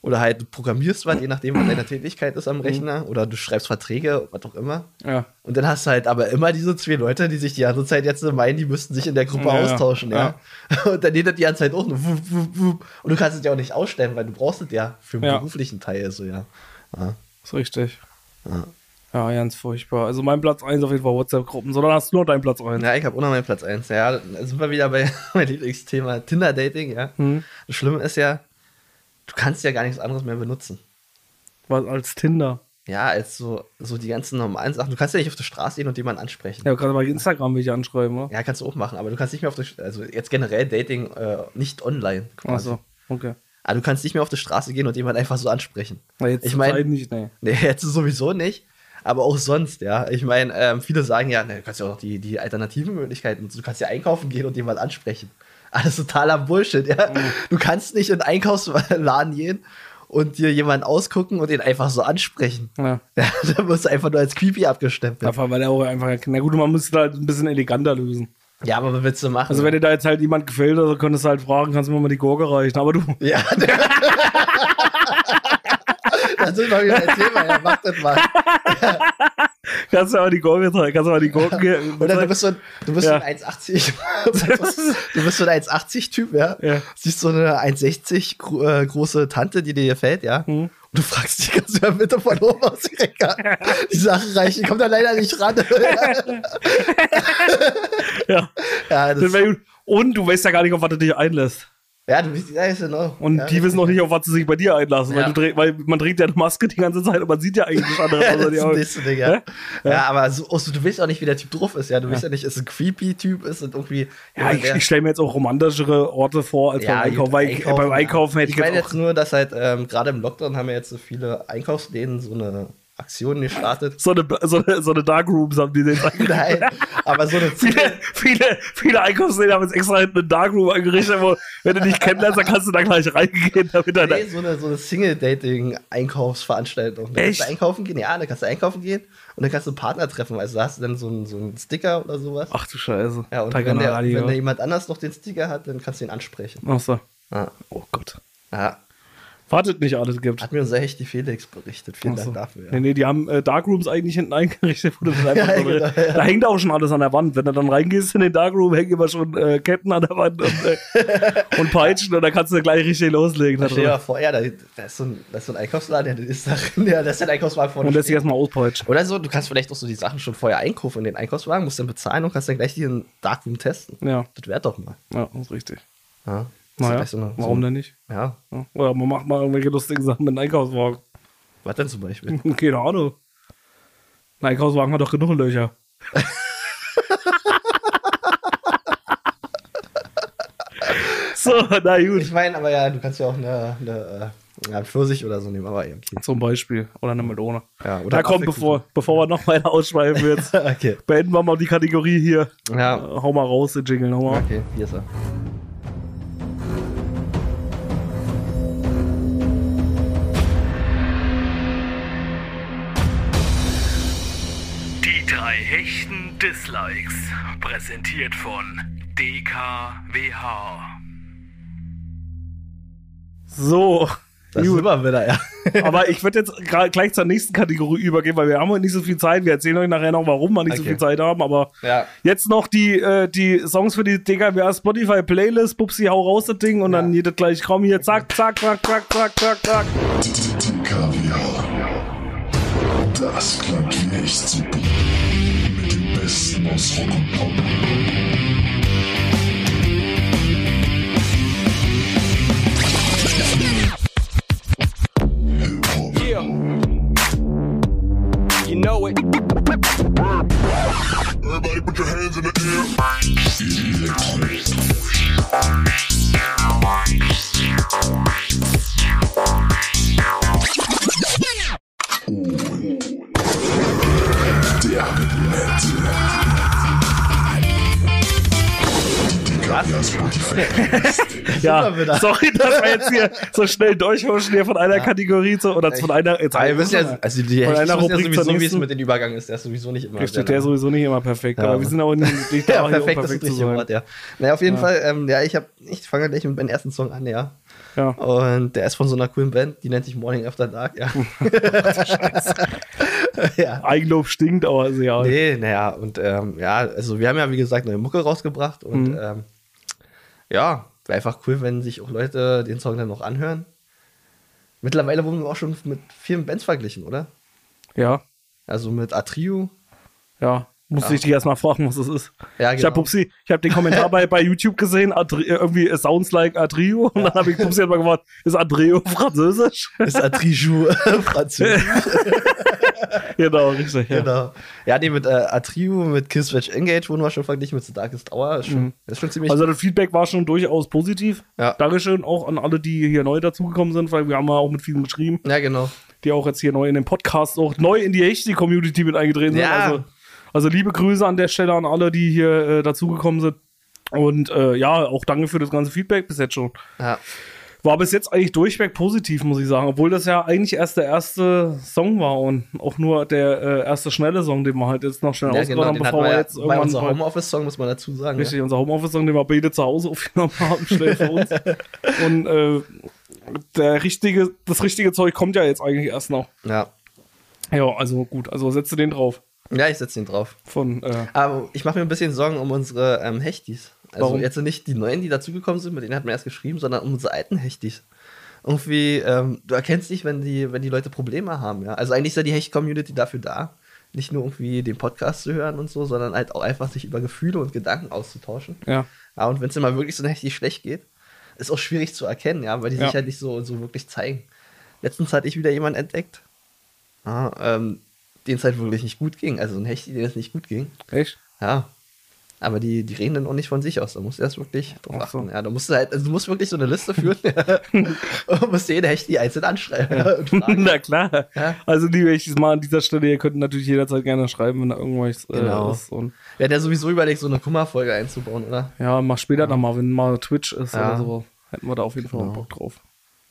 oder halt du programmierst was, je nachdem, was deine Tätigkeit ist am Rechner, oder du schreibst Verträge, was auch immer. Ja. Und dann hast du halt aber immer diese zwei Leute, die sich die ganze Zeit jetzt so meinen, die müssten sich in der Gruppe Ja, ja. austauschen, ja. [laughs] Und dann geht das die ganze Zeit auch nur wup, wup, wup. Und du kannst es ja auch nicht ausstellen, weil du brauchst es ja für den Ja. beruflichen Teil, so, ja. ja. Ist richtig. Ja. Ja, ganz furchtbar. Also mein Platz 1 auf jeden Fall WhatsApp-Gruppen, sondern hast du noch deinen Platz 1. Ja, ich habe auch noch meinen Platz 1. Ja, da sind wir wieder bei [laughs] meinem Lieblingsthema Tinder-Dating, ja. Hm. Das Schlimme ist ja, du kannst ja gar nichts anderes mehr benutzen. Was als Tinder. Ja, als so, so die ganzen normalen Sachen. Du kannst ja nicht auf der Straße gehen und jemanden ansprechen. Ja, gerade bei Instagram will ich anschreiben, oder? Ja, kannst du auch machen, aber du kannst nicht mehr auf der, also jetzt generell Dating äh, nicht online quasi. Achso, okay. Aber du kannst nicht mehr auf der Straße gehen und jemanden einfach so ansprechen. Na, jetzt Ich zur mein- Zeit nicht, nee. Nee, jetzt sowieso nicht. Aber auch sonst, ja. Ich meine, ähm, viele sagen ja, ne, du kannst ja auch noch die, die alternativen Möglichkeiten. Du kannst ja einkaufen gehen und jemanden ansprechen. Alles totaler Bullshit, ja. Mhm. Du kannst nicht in den Einkaufsladen gehen und dir jemanden ausgucken und den einfach so ansprechen. Ja. Ja, da wirst du einfach nur als creepy abgestempelt. Einfach, weil er auch einfach, na gut, man müsste da halt ein bisschen eleganter lösen. Ja, aber was willst du machen? Also wenn dir da jetzt halt jemand gefällt, also könntest du halt fragen, kannst du mir mal die Gurke reichen. Aber du, ja, [laughs] [laughs] das ist mal wieder ein Thema, ja, mach das mal. [laughs] kannst du mal die Gurke reichen, kannst du mal die geben. [laughs] Oder du bist so ein, du bist Ja. ein 1,80. [laughs] du bist so ein 1,80-Typ, ja? Ja. Siehst so eine 1,60 gro äh, große Tante, die dir gefällt, ja? Und du fragst dich, kannst du ja bitte von oben aus die Sache reichen? Kommt da leider nicht ran. ja. ja, Das das, gut. Und du weißt ja gar nicht, auf was du dich einlässt. Ja, du bist, ja, ist in Ordnung. Und ja, die wissen noch nicht, auf was sie sich bei dir einlassen. Ja. Weil, weil man trägt ja eine Maske die ganze Zeit und man sieht ja eigentlich nichts anderes. [laughs] Das die ist das nächste Ding, ja. Ja, aber so, also, du weißt auch nicht, wie der Typ drauf ist, ja. Du weißt ja nicht, ist ein creepy Typ, ist es irgendwie. Ja, ich, ich stelle mir jetzt auch romantischere Orte vor als beim Einkaufen. Weil Einkaufen, beim Einkaufen hätte ich, ich meine jetzt jetzt nur, dass halt ähm, gerade im Lockdown haben ja jetzt so viele Einkaufsläden so eine Aktion gestartet. So eine, so eine, so eine Darkrooms haben die den [laughs] Nein, aber so eine Viele, viele, viele Einkaufsläden haben jetzt extra hinten eine Darkroom angerichtet, wo, wenn du dich kennenlernst, dann kannst du da gleich reingehen, damit da, Nee, so eine, so eine Single-Dating-Einkaufsveranstaltung. Da kannst du einkaufen gehen, ja, da kannst du einkaufen gehen und dann kannst du einen Partner treffen. Also da hast du dann so einen, so einen Sticker oder sowas. Ach du Scheiße. ja, und wenn der, Radio. wenn der jemand anders noch den Sticker hat, dann kannst du ihn ansprechen. Ach so. Ja, Oh Gott. ja. Wartet nicht alles gibt. hat mir unser Hechti Felix berichtet. Vielen Ach so. Dank dafür. Ja. Nee, nee, die haben äh, Darkrooms eigentlich hinten eingerichtet. Wo dann einfach [laughs] Ja, genau, ja. Da hängt auch schon alles an der Wand. Wenn du dann reingehst in den Darkroom, hängen immer schon äh, Ketten an der Wand und, äh, [laughs] und Peitschen und dann kannst du gleich richtig loslegen. da Stell dir mal vor, ja, da, da, ist so ein, da ist so ein Einkaufsladen, der ist da drin, ja, da ist ein Einkaufswagen vorne. Und lässt sich erstmal auspeitschen. Oder so, du kannst vielleicht auch so die Sachen schon vorher einkaufen in den Einkaufswagen, musst dann bezahlen und kannst dann gleich den Darkroom testen. Ja, Das wäre doch mal. ja, das ist richtig. Ja. Naja, so eine- warum so, denn nicht? Ja. Oder man macht mal irgendwelche lustigen Sachen mit einem Einkaufswagen. Was denn zum Beispiel? [laughs] Keine Ahnung. Ein Einkaufswagen hat doch genug Löcher. [laughs] so, na gut. Ich meine, aber ja, du kannst ja auch eine, eine, äh, ja, Pfirsich oder so nehmen, aber okay. Zum Beispiel. Oder eine Melone. Ja, oder Na komm, Apfelkuchen. bevor, bevor wir noch weiter ausschweifen jetzt, [laughs] okay. beenden wir mal die Kategorie hier. Ja, Äh, Hau mal raus, den Jingle, hau mal. okay, hier ist er. Hechten Dislikes. Präsentiert von DKWH. So. Das Gut. sind wir wieder, ja. [laughs] Aber ich würde jetzt gleich zur nächsten Kategorie übergehen, weil wir haben heute nicht so viel Zeit. Wir erzählen euch nachher noch, warum wir nicht so Okay. viel Zeit haben. Aber Ja. jetzt noch die, äh, die Songs für die DKWA Spotify Playlist. Pupsi, hau raus das Ding und dann jedes gleich komm hier, zack, zack, zack, zack, zack, zack, zack. Kaviar. Das klingt wie echt super. Mit dem Besten aus Rock und Pop. Yeah. You know it. Everybody put your hands in the air. Elektro. [laughs] Ja, sorry, dass wir jetzt hier so schnell durchhuschen hier von einer Kategorie zu, oder von einer, jetzt wir wissen ja, also die Von einer ja Rubrik zur sowieso, wie es mit den Übergang ist. Der ist sowieso nicht immer. Richtig, sehr der lang. sowieso nicht immer perfekt, Ja. aber wir sind auch nicht, [laughs] nicht Ja, perfekt, das perfekt ist zu. Wort, ja. Naja, auf jeden Fall, ähm, ja, ich hab, ich fange gleich mit meinem ersten Song an, ja. Ja. Und der ist von so einer coolen Band, die nennt sich Morning After Dark, ja. [laughs] ja. Eigenlob stinkt, aber also ja. Nee, naja, und ähm, ja, also wir haben ja, wie gesagt, neue Mucke rausgebracht und Mhm. ähm, ja, wäre einfach cool, wenn sich auch Leute den Song dann noch anhören. Mittlerweile wurden wir auch schon mit vielen Bands verglichen, oder? Ja, Also mit Atrio. ja. Musste ich dich erstmal fragen, was das ist. Ja, Ich habe genau. Pupsi, ich habe den Kommentar bei, bei YouTube gesehen, Adri äh, irgendwie it sounds like Adrio. Und dann habe ich Pupsi mal gefragt, ist Adrio [laughs] französisch? Ist Atrijou Französisch. [laughs] genau, richtig. Ja. Genau. Ja, nee, mit äh, Atrio, mit Killswitch Engage wurden wir schon verglichen, mit The Darkest Hour. Ist schon, ist schon ziemlich. Also das Feedback war schon durchaus positiv. Ja. Dankeschön auch an alle, die hier neu dazugekommen sind, weil wir haben ja auch mit vielen geschrieben, ja, genau. die auch jetzt hier neu in den Podcast auch neu in die echte Community mit eingetreten Ja. sind. Also, also liebe Grüße an der Stelle an alle, die hier äh, dazugekommen sind. Und äh, ja, auch danke für das ganze Feedback bis jetzt schon. Ja. War bis jetzt eigentlich durchweg positiv, muss ich sagen. Obwohl das ja eigentlich erst der erste Song war und auch nur der äh, erste schnelle Song, den wir halt jetzt noch schnell Ja, genau, haben, bevor wir ja jetzt irgendwann unserem bei- Homeoffice-Song, muss man dazu sagen. Richtig, unser Homeoffice-Song, den wir beide zu Hause aufgenommen [laughs] haben, schnell für uns. Und äh, der richtige, das richtige Zeug kommt ja jetzt eigentlich erst noch. Ja. Ja, also gut, also setze den drauf. Ja, ich setze den drauf. Von, äh, Aber ich mache mir ein bisschen Sorgen um unsere ähm, Hechtis. Also Warum? jetzt nicht die neuen, die dazugekommen sind, mit denen hat man erst geschrieben, sondern um unsere alten Hechtis. Irgendwie, ähm, du erkennst nicht, wenn die, wenn die Leute Probleme haben, ja. Also eigentlich ist ja die Hecht-Community dafür da, nicht nur irgendwie den Podcast zu hören und so, sondern halt auch einfach sich über Gefühle und Gedanken auszutauschen. ja. Ja, und wenn es immer wirklich so richtig schlecht geht, ist auch schwierig zu erkennen, ja, weil die Ja. sich halt nicht so, so wirklich zeigen. Letztens hatte ich wieder jemanden entdeckt, ja, ähm, dem es halt wirklich nicht gut ging. Also ein Hecht, dem es nicht gut ging. Echt? Ja. Aber die, die reden dann auch nicht von sich aus. Da musst du erst wirklich drauf Ach so. achten. Ja, da musst du halt, also du musst wirklich so eine Liste führen [laughs] und musst jeden Hecht die einzeln anschreiben. [laughs] Na klar. Ja. Also liebe ich mal an dieser Stelle, ihr könnt natürlich jederzeit gerne schreiben, wenn da irgendwas äh, Genau. ist. Und Wir hatten ja sowieso überlegt, so eine Kummerfolge einzubauen, oder? ja, mach später dann mal, wenn mal Twitch ist Ja. oder so. Hätten wir da auf jeden Fall Genau. Bock drauf.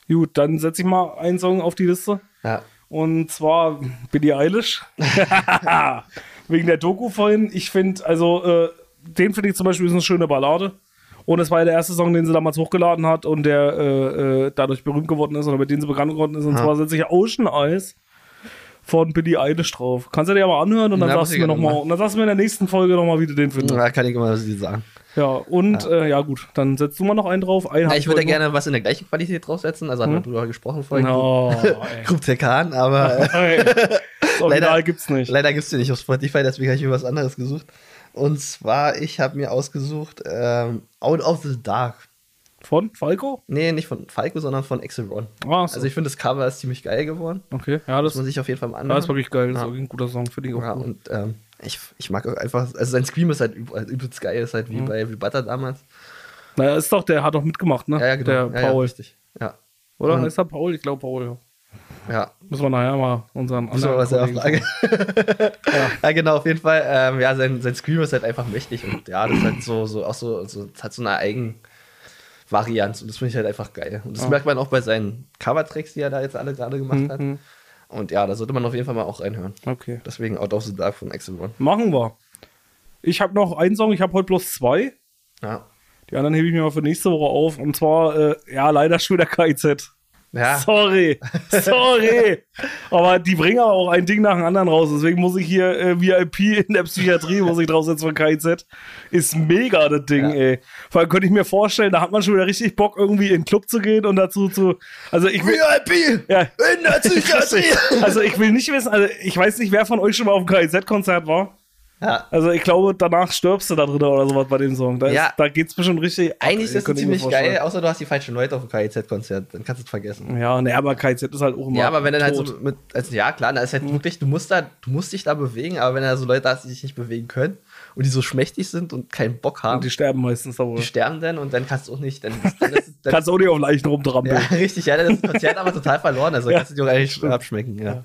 Gut, dann setze ich mal einen Song auf die Liste. Ja. Und zwar Billie Eilish. [laughs] Wegen der Doku vorhin. Ich finde, also, äh, den finde ich zum Beispiel ist eine schöne Ballade. Und es war ja der erste Song, den sie damals hochgeladen hat und der äh, äh, dadurch berühmt geworden ist oder mit dem sie bekannt geworden ist. Und zwar setze ich Ocean Eyes von Billie Eilish drauf. Kannst du dir aber anhören und dann Na, sagst du mir noch gerne mal, mal. und dann sagst du mir in der nächsten Folge nochmal, wie du den findest. Da kann ich immer was sagen. Ja, und ja, äh, ja gut, dann setzt du mal noch einen drauf. Einen Ja, ich würde ja gerne was in der gleichen Qualität draufsetzen. Also hatten wir drüber gesprochen vorhin. Oh, [laughs] ey. Grupp Tekan, aber [laughs] Das [laughs] Leider- gibt's nicht. leider gibt es den nicht auf Spotify, deswegen habe ich mir was anderes gesucht. Und zwar, ich habe mir ausgesucht ähm, Out of the Dark. Von Falco? Nee, nicht von Falco, sondern von Axel Ron. Ah, so. Also ich finde, das Cover ist ziemlich geil geworden. okay, ja, das, Muss man sich auf jeden Fall mal ja, anhören. das ist wirklich geil. Das ist Ja. wirklich ein guter Song, ich auch Ja, gut. und ähm, ich, ich mag einfach, also sein Scream ist halt halt übelst geil, ist halt wie Mhm. bei wie Butter damals. Naja, ist doch, der hat doch mitgemacht, ne? Ja, ja, genau. Der ja, ja, Paul. richtig. Ja. Oder? Und- Ist er Paul? Ich glaube Paul, ja. Ja, Müssen wir nachher mal unseren was anderen selber Kollegen- fragen. [laughs] ja. genau, auf jeden Fall. Ähm, ja, sein, sein Scream ist halt einfach mächtig und ja, das ist halt so, so auch so, so hat so eine Eigenvarianz und das finde ich halt einfach geil. Und das Ja. merkt man auch bei seinen Covertracks, die er da jetzt alle gerade gemacht hat. Mhm. Und ja, da sollte man auf jeden Fall mal auch reinhören. Okay. Deswegen Out of the Dark von Axel One. Machen wir. Ich habe noch einen Song, ich habe heute bloß zwei. Ja. Die anderen hebe ich mir mal für nächste Woche auf. Und zwar, äh, ja, leider schon wieder KIZ. Ja. Sorry, sorry. Aber die bringen aber auch ein Ding nach dem anderen raus. Deswegen muss ich hier äh, VIP in der Psychiatrie, muss ich draufsetzen von KIZ. Ist mega, das Ding, Ja. ey. Vor allem könnte ich mir vorstellen, da hat man schon wieder richtig Bock, irgendwie in den Club zu gehen und dazu zu. Also ich will. VIP Ja. in der [laughs] Psychiatrie! Also ich will nicht wissen, also ich weiß nicht, wer von euch schon mal auf dem KIZ-Konzert war. Ja. Also ich glaube, danach stirbst du da drin oder sowas bei dem Song. Da, Ja. ist, da geht's bestimmt richtig. ab, Eigentlich ist es ziemlich geil, außer du hast die falschen Leute auf dem KIZ-Konzert, dann kannst du es vergessen. Ja, ne, aber KIZ ist halt auch immer. Ja, aber wenn dann halt so mit, also ja klar, da ist halt wirklich, du musst da, du musst dich da bewegen, aber wenn da so Leute hast, die sich nicht bewegen können und die so schmächtig sind und keinen Bock haben, Und die die, sterben meistens da wohl. sterben dann und dann kannst du auch nicht, dann, [laughs] dann, ist- dann Kannst auch nicht auf Leichen rumtrampeln. ja, [laughs] richtig, ja, dann ist das Konzert aber total verloren, also Ja. kannst du dir auch eigentlich abschmecken, ja.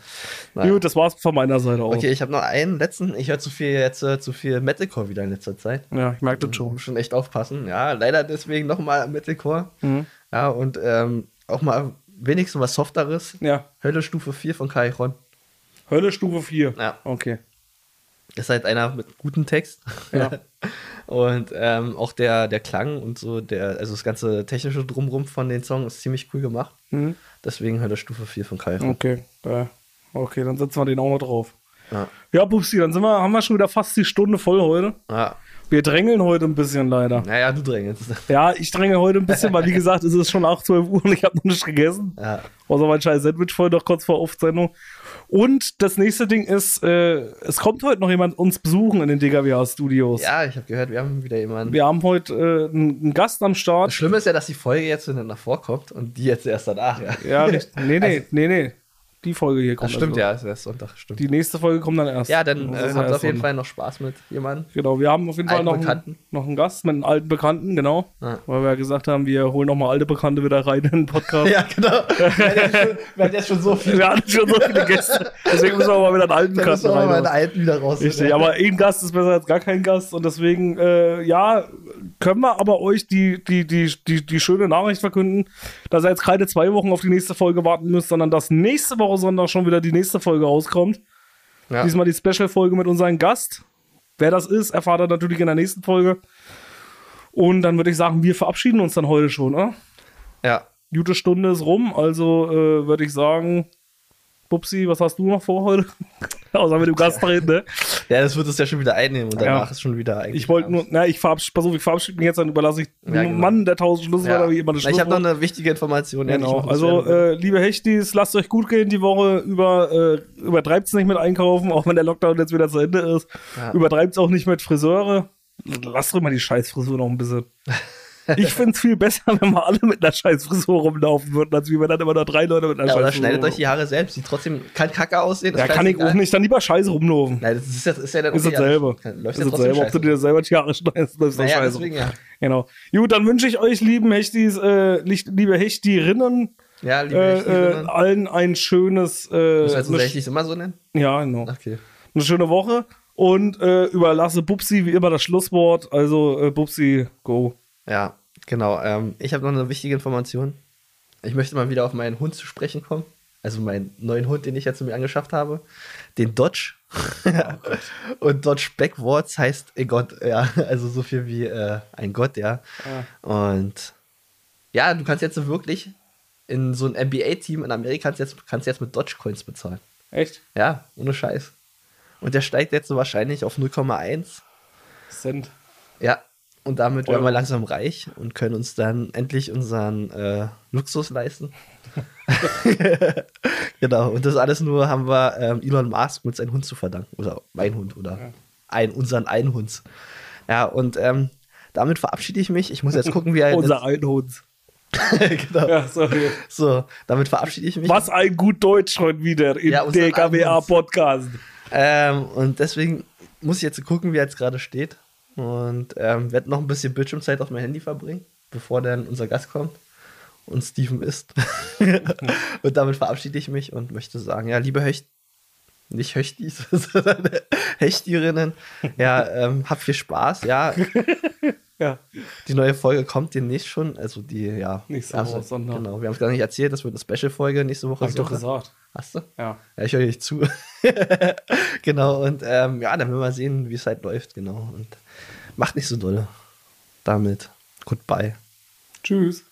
Naja. Gut, das war's von meiner Seite auch. Okay, ich habe noch einen letzten, ich höre zu viel jetzt äh, zu viel Metalcore wieder in letzter Zeit. Ja, ich merke das schon. Muss schon echt aufpassen. Ja, leider deswegen nochmal Metalcore. Mhm. Ja, und ähm, auch mal wenigstens was Softeres. Ja. Hölle Stufe 4 von Kairon. Hölle Stufe 4. Ja. Okay. Ist halt einer mit gutem Text. Ja. [laughs] und ähm, auch der, der Klang und so, der, also das ganze technische Drumrum von den Songs ist ziemlich cool gemacht. Mhm. Deswegen Hölle Stufe 4 von Kairon. Okay. Äh, okay, dann setzen wir den auch noch drauf. Ja. Ja, Pupsi, dann sind wir, haben wir schon wieder fast die Stunde voll heute. Ja. Wir drängeln heute ein bisschen leider. Naja, du drängelst. [laughs] Ja, ich dränge heute ein bisschen, weil wie gesagt, es ist schon 8, 12 Uhr und ich habe noch nicht gegessen. Ja. Außer mein scheiß Sandwich vorhin noch kurz vor Aufzeichnung. Und das nächste Ding ist, äh, es kommt heute noch jemand uns besuchen in den DKWH-Studios. ja, ich habe gehört, wir haben wieder jemanden. Wir haben heute äh, einen, Gast am Das Start. Schlimme ist ja, dass die Folge jetzt hintereinander vorkommt und die jetzt erst danach, ja. Ja, nicht, nee, nee, [laughs] nee, nee. Die Folge hier Das kommt. stimmt, also. ja, ist erst Sonntag, stimmt. Die nächste Folge kommt dann erst. ja, dann Das äh, ist habt auf jeden Sonntag. Fall noch Spaß mit jemandem. Genau, wir haben auf jeden Fall noch einen, noch einen Gast mit einem alten Bekannten, genau. Ja. Weil wir ja gesagt haben, wir holen nochmal alte Bekannte wieder rein in den Podcast. [laughs] Ja, genau. wir hatten jetzt schon so viel. Wir hatten schon so viele Gäste. Deswegen müssen wir mal wieder einen alten Dann müssen wir mal rein. meine Alten wieder raus. Richtig, aber ein Gast ist besser als gar kein Gast und deswegen, äh, ja, können wir aber euch die, die, die, die, die schöne Nachricht verkünden, dass ihr jetzt keine zwei Wochen auf die nächste Folge warten müsst, sondern dass nächste Woche Sonntag schon wieder die nächste Folge rauskommt. Ja. Diesmal die Special-Folge mit unserem Gast. Wer das ist, erfahrt ihr natürlich in der nächsten Folge. Und dann würde ich sagen, wir verabschieden uns dann heute schon, oder? ja. Gute Stunde ist rum, also äh, würde ich sagen, Bubsi, was hast du noch vor heute? [laughs] Außer mit dem Gast reden, ne? ja, das wird es ja schon wieder einnehmen und danach Ja. ist schon wieder eigentlich. Ich wollte nur, na, ich verabschiede, pass auf, ich verabschiede mich jetzt, dann überlasse ich Ja, dem genau. Mann der tausend Schlusswörter, Ja. wie immer das Na, ich habe noch Schlusswort. eine wichtige Information. Genau, also äh, liebe Hechtis, lasst euch gut gehen die Woche, über, äh, übertreibt es nicht mit Einkaufen, auch wenn der Lockdown jetzt wieder zu Ende ist. Ja. Übertreibt es auch nicht mit Friseure. Lasst doch mal die Scheißfrisur noch ein bisschen. [laughs] Ich finde es viel besser, [laughs] wenn wir alle mit einer Scheißfrisur rumlaufen würden, als wie wenn dann immer noch drei Leute mit einer ja, oder Scheißfrisur schneidet euch die Haare selbst, die trotzdem kann kacke aussehen. Ja, kann ich auch nicht, dann lieber Scheiße rumlaufen. Nein, das ist, ja- das ist ja dann Ist okay, dasselbe. ja, Ist ja dasselbe, ob du dir selber die Haare schneidest, läuft das Naja, scheiße. deswegen ja. Genau. Gut, dann wünsche ich euch, lieben Hechtis, äh, liebe Hechtierinnen, Ja, liebe äh, äh, allen ein schönes, äh, eine, unsere Hechtis immer so nennen? ja, genau. Okay. eine schöne Woche und äh, überlasse Bubsi wie immer das Schlusswort. Also äh, Bubsi, go. Ja, genau. Ähm, ich habe noch eine wichtige Information. Ich möchte mal wieder auf meinen Hund zu sprechen kommen. Also meinen neuen Hund, den ich jetzt mir angeschafft habe. Den Dodge. [laughs] Und Dodge Backwards heißt a Gott, ja. Also so viel wie äh, ein Gott, ja. Und ja, du kannst jetzt wirklich in so ein NBA-Team in Amerika kannst jetzt, kannst jetzt mit Dodge-Coins bezahlen. Echt? Ja, ohne Scheiß. Und der steigt jetzt so wahrscheinlich auf 0,1. Cent. Ja, und damit werden wir langsam reich und können uns dann endlich unseren äh, Luxus leisten. [laughs] genau, und das alles nur haben wir ähm, Elon Musk mit seinem Hund zu verdanken. Oder mein Hund, oder ein, unseren einen Hund. Ja, und ähm, damit verabschiede ich mich. Ich muss jetzt gucken, wie er [laughs] Unser Einhund. [laughs] genau. Ja, sorry. So, damit verabschiede ich mich. Was ein gut Deutsch schon wieder im Ja, DKWA-Podcast. Ähm, und deswegen muss ich jetzt gucken, wie er jetzt gerade steht. Und ähm, werde noch ein bisschen Bildschirmzeit auf mein Handy verbringen. bevor dann unser Gast kommt und Steven ist. [laughs] und damit verabschiede ich mich und möchte sagen, ja, liebe Hecht, nicht Höchtis, [laughs] sondern Hechtierinnen, ja, ähm, habt viel Spaß, ja. [laughs] Ja. Die neue Folge kommt demnächst schon, also die, ja. Nächste erste- Woche Sonntag. Genau, wir haben es gar nicht erzählt, das wird eine Special-Folge nächste Woche. Hab ich doch gesagt. Hast du? Ja. Ja, ich höre nicht zu. [laughs] genau, und ähm, ja, dann werden wir mal sehen, wie es halt läuft, genau. Und macht nicht so dolle. Damit. Goodbye. Tschüss.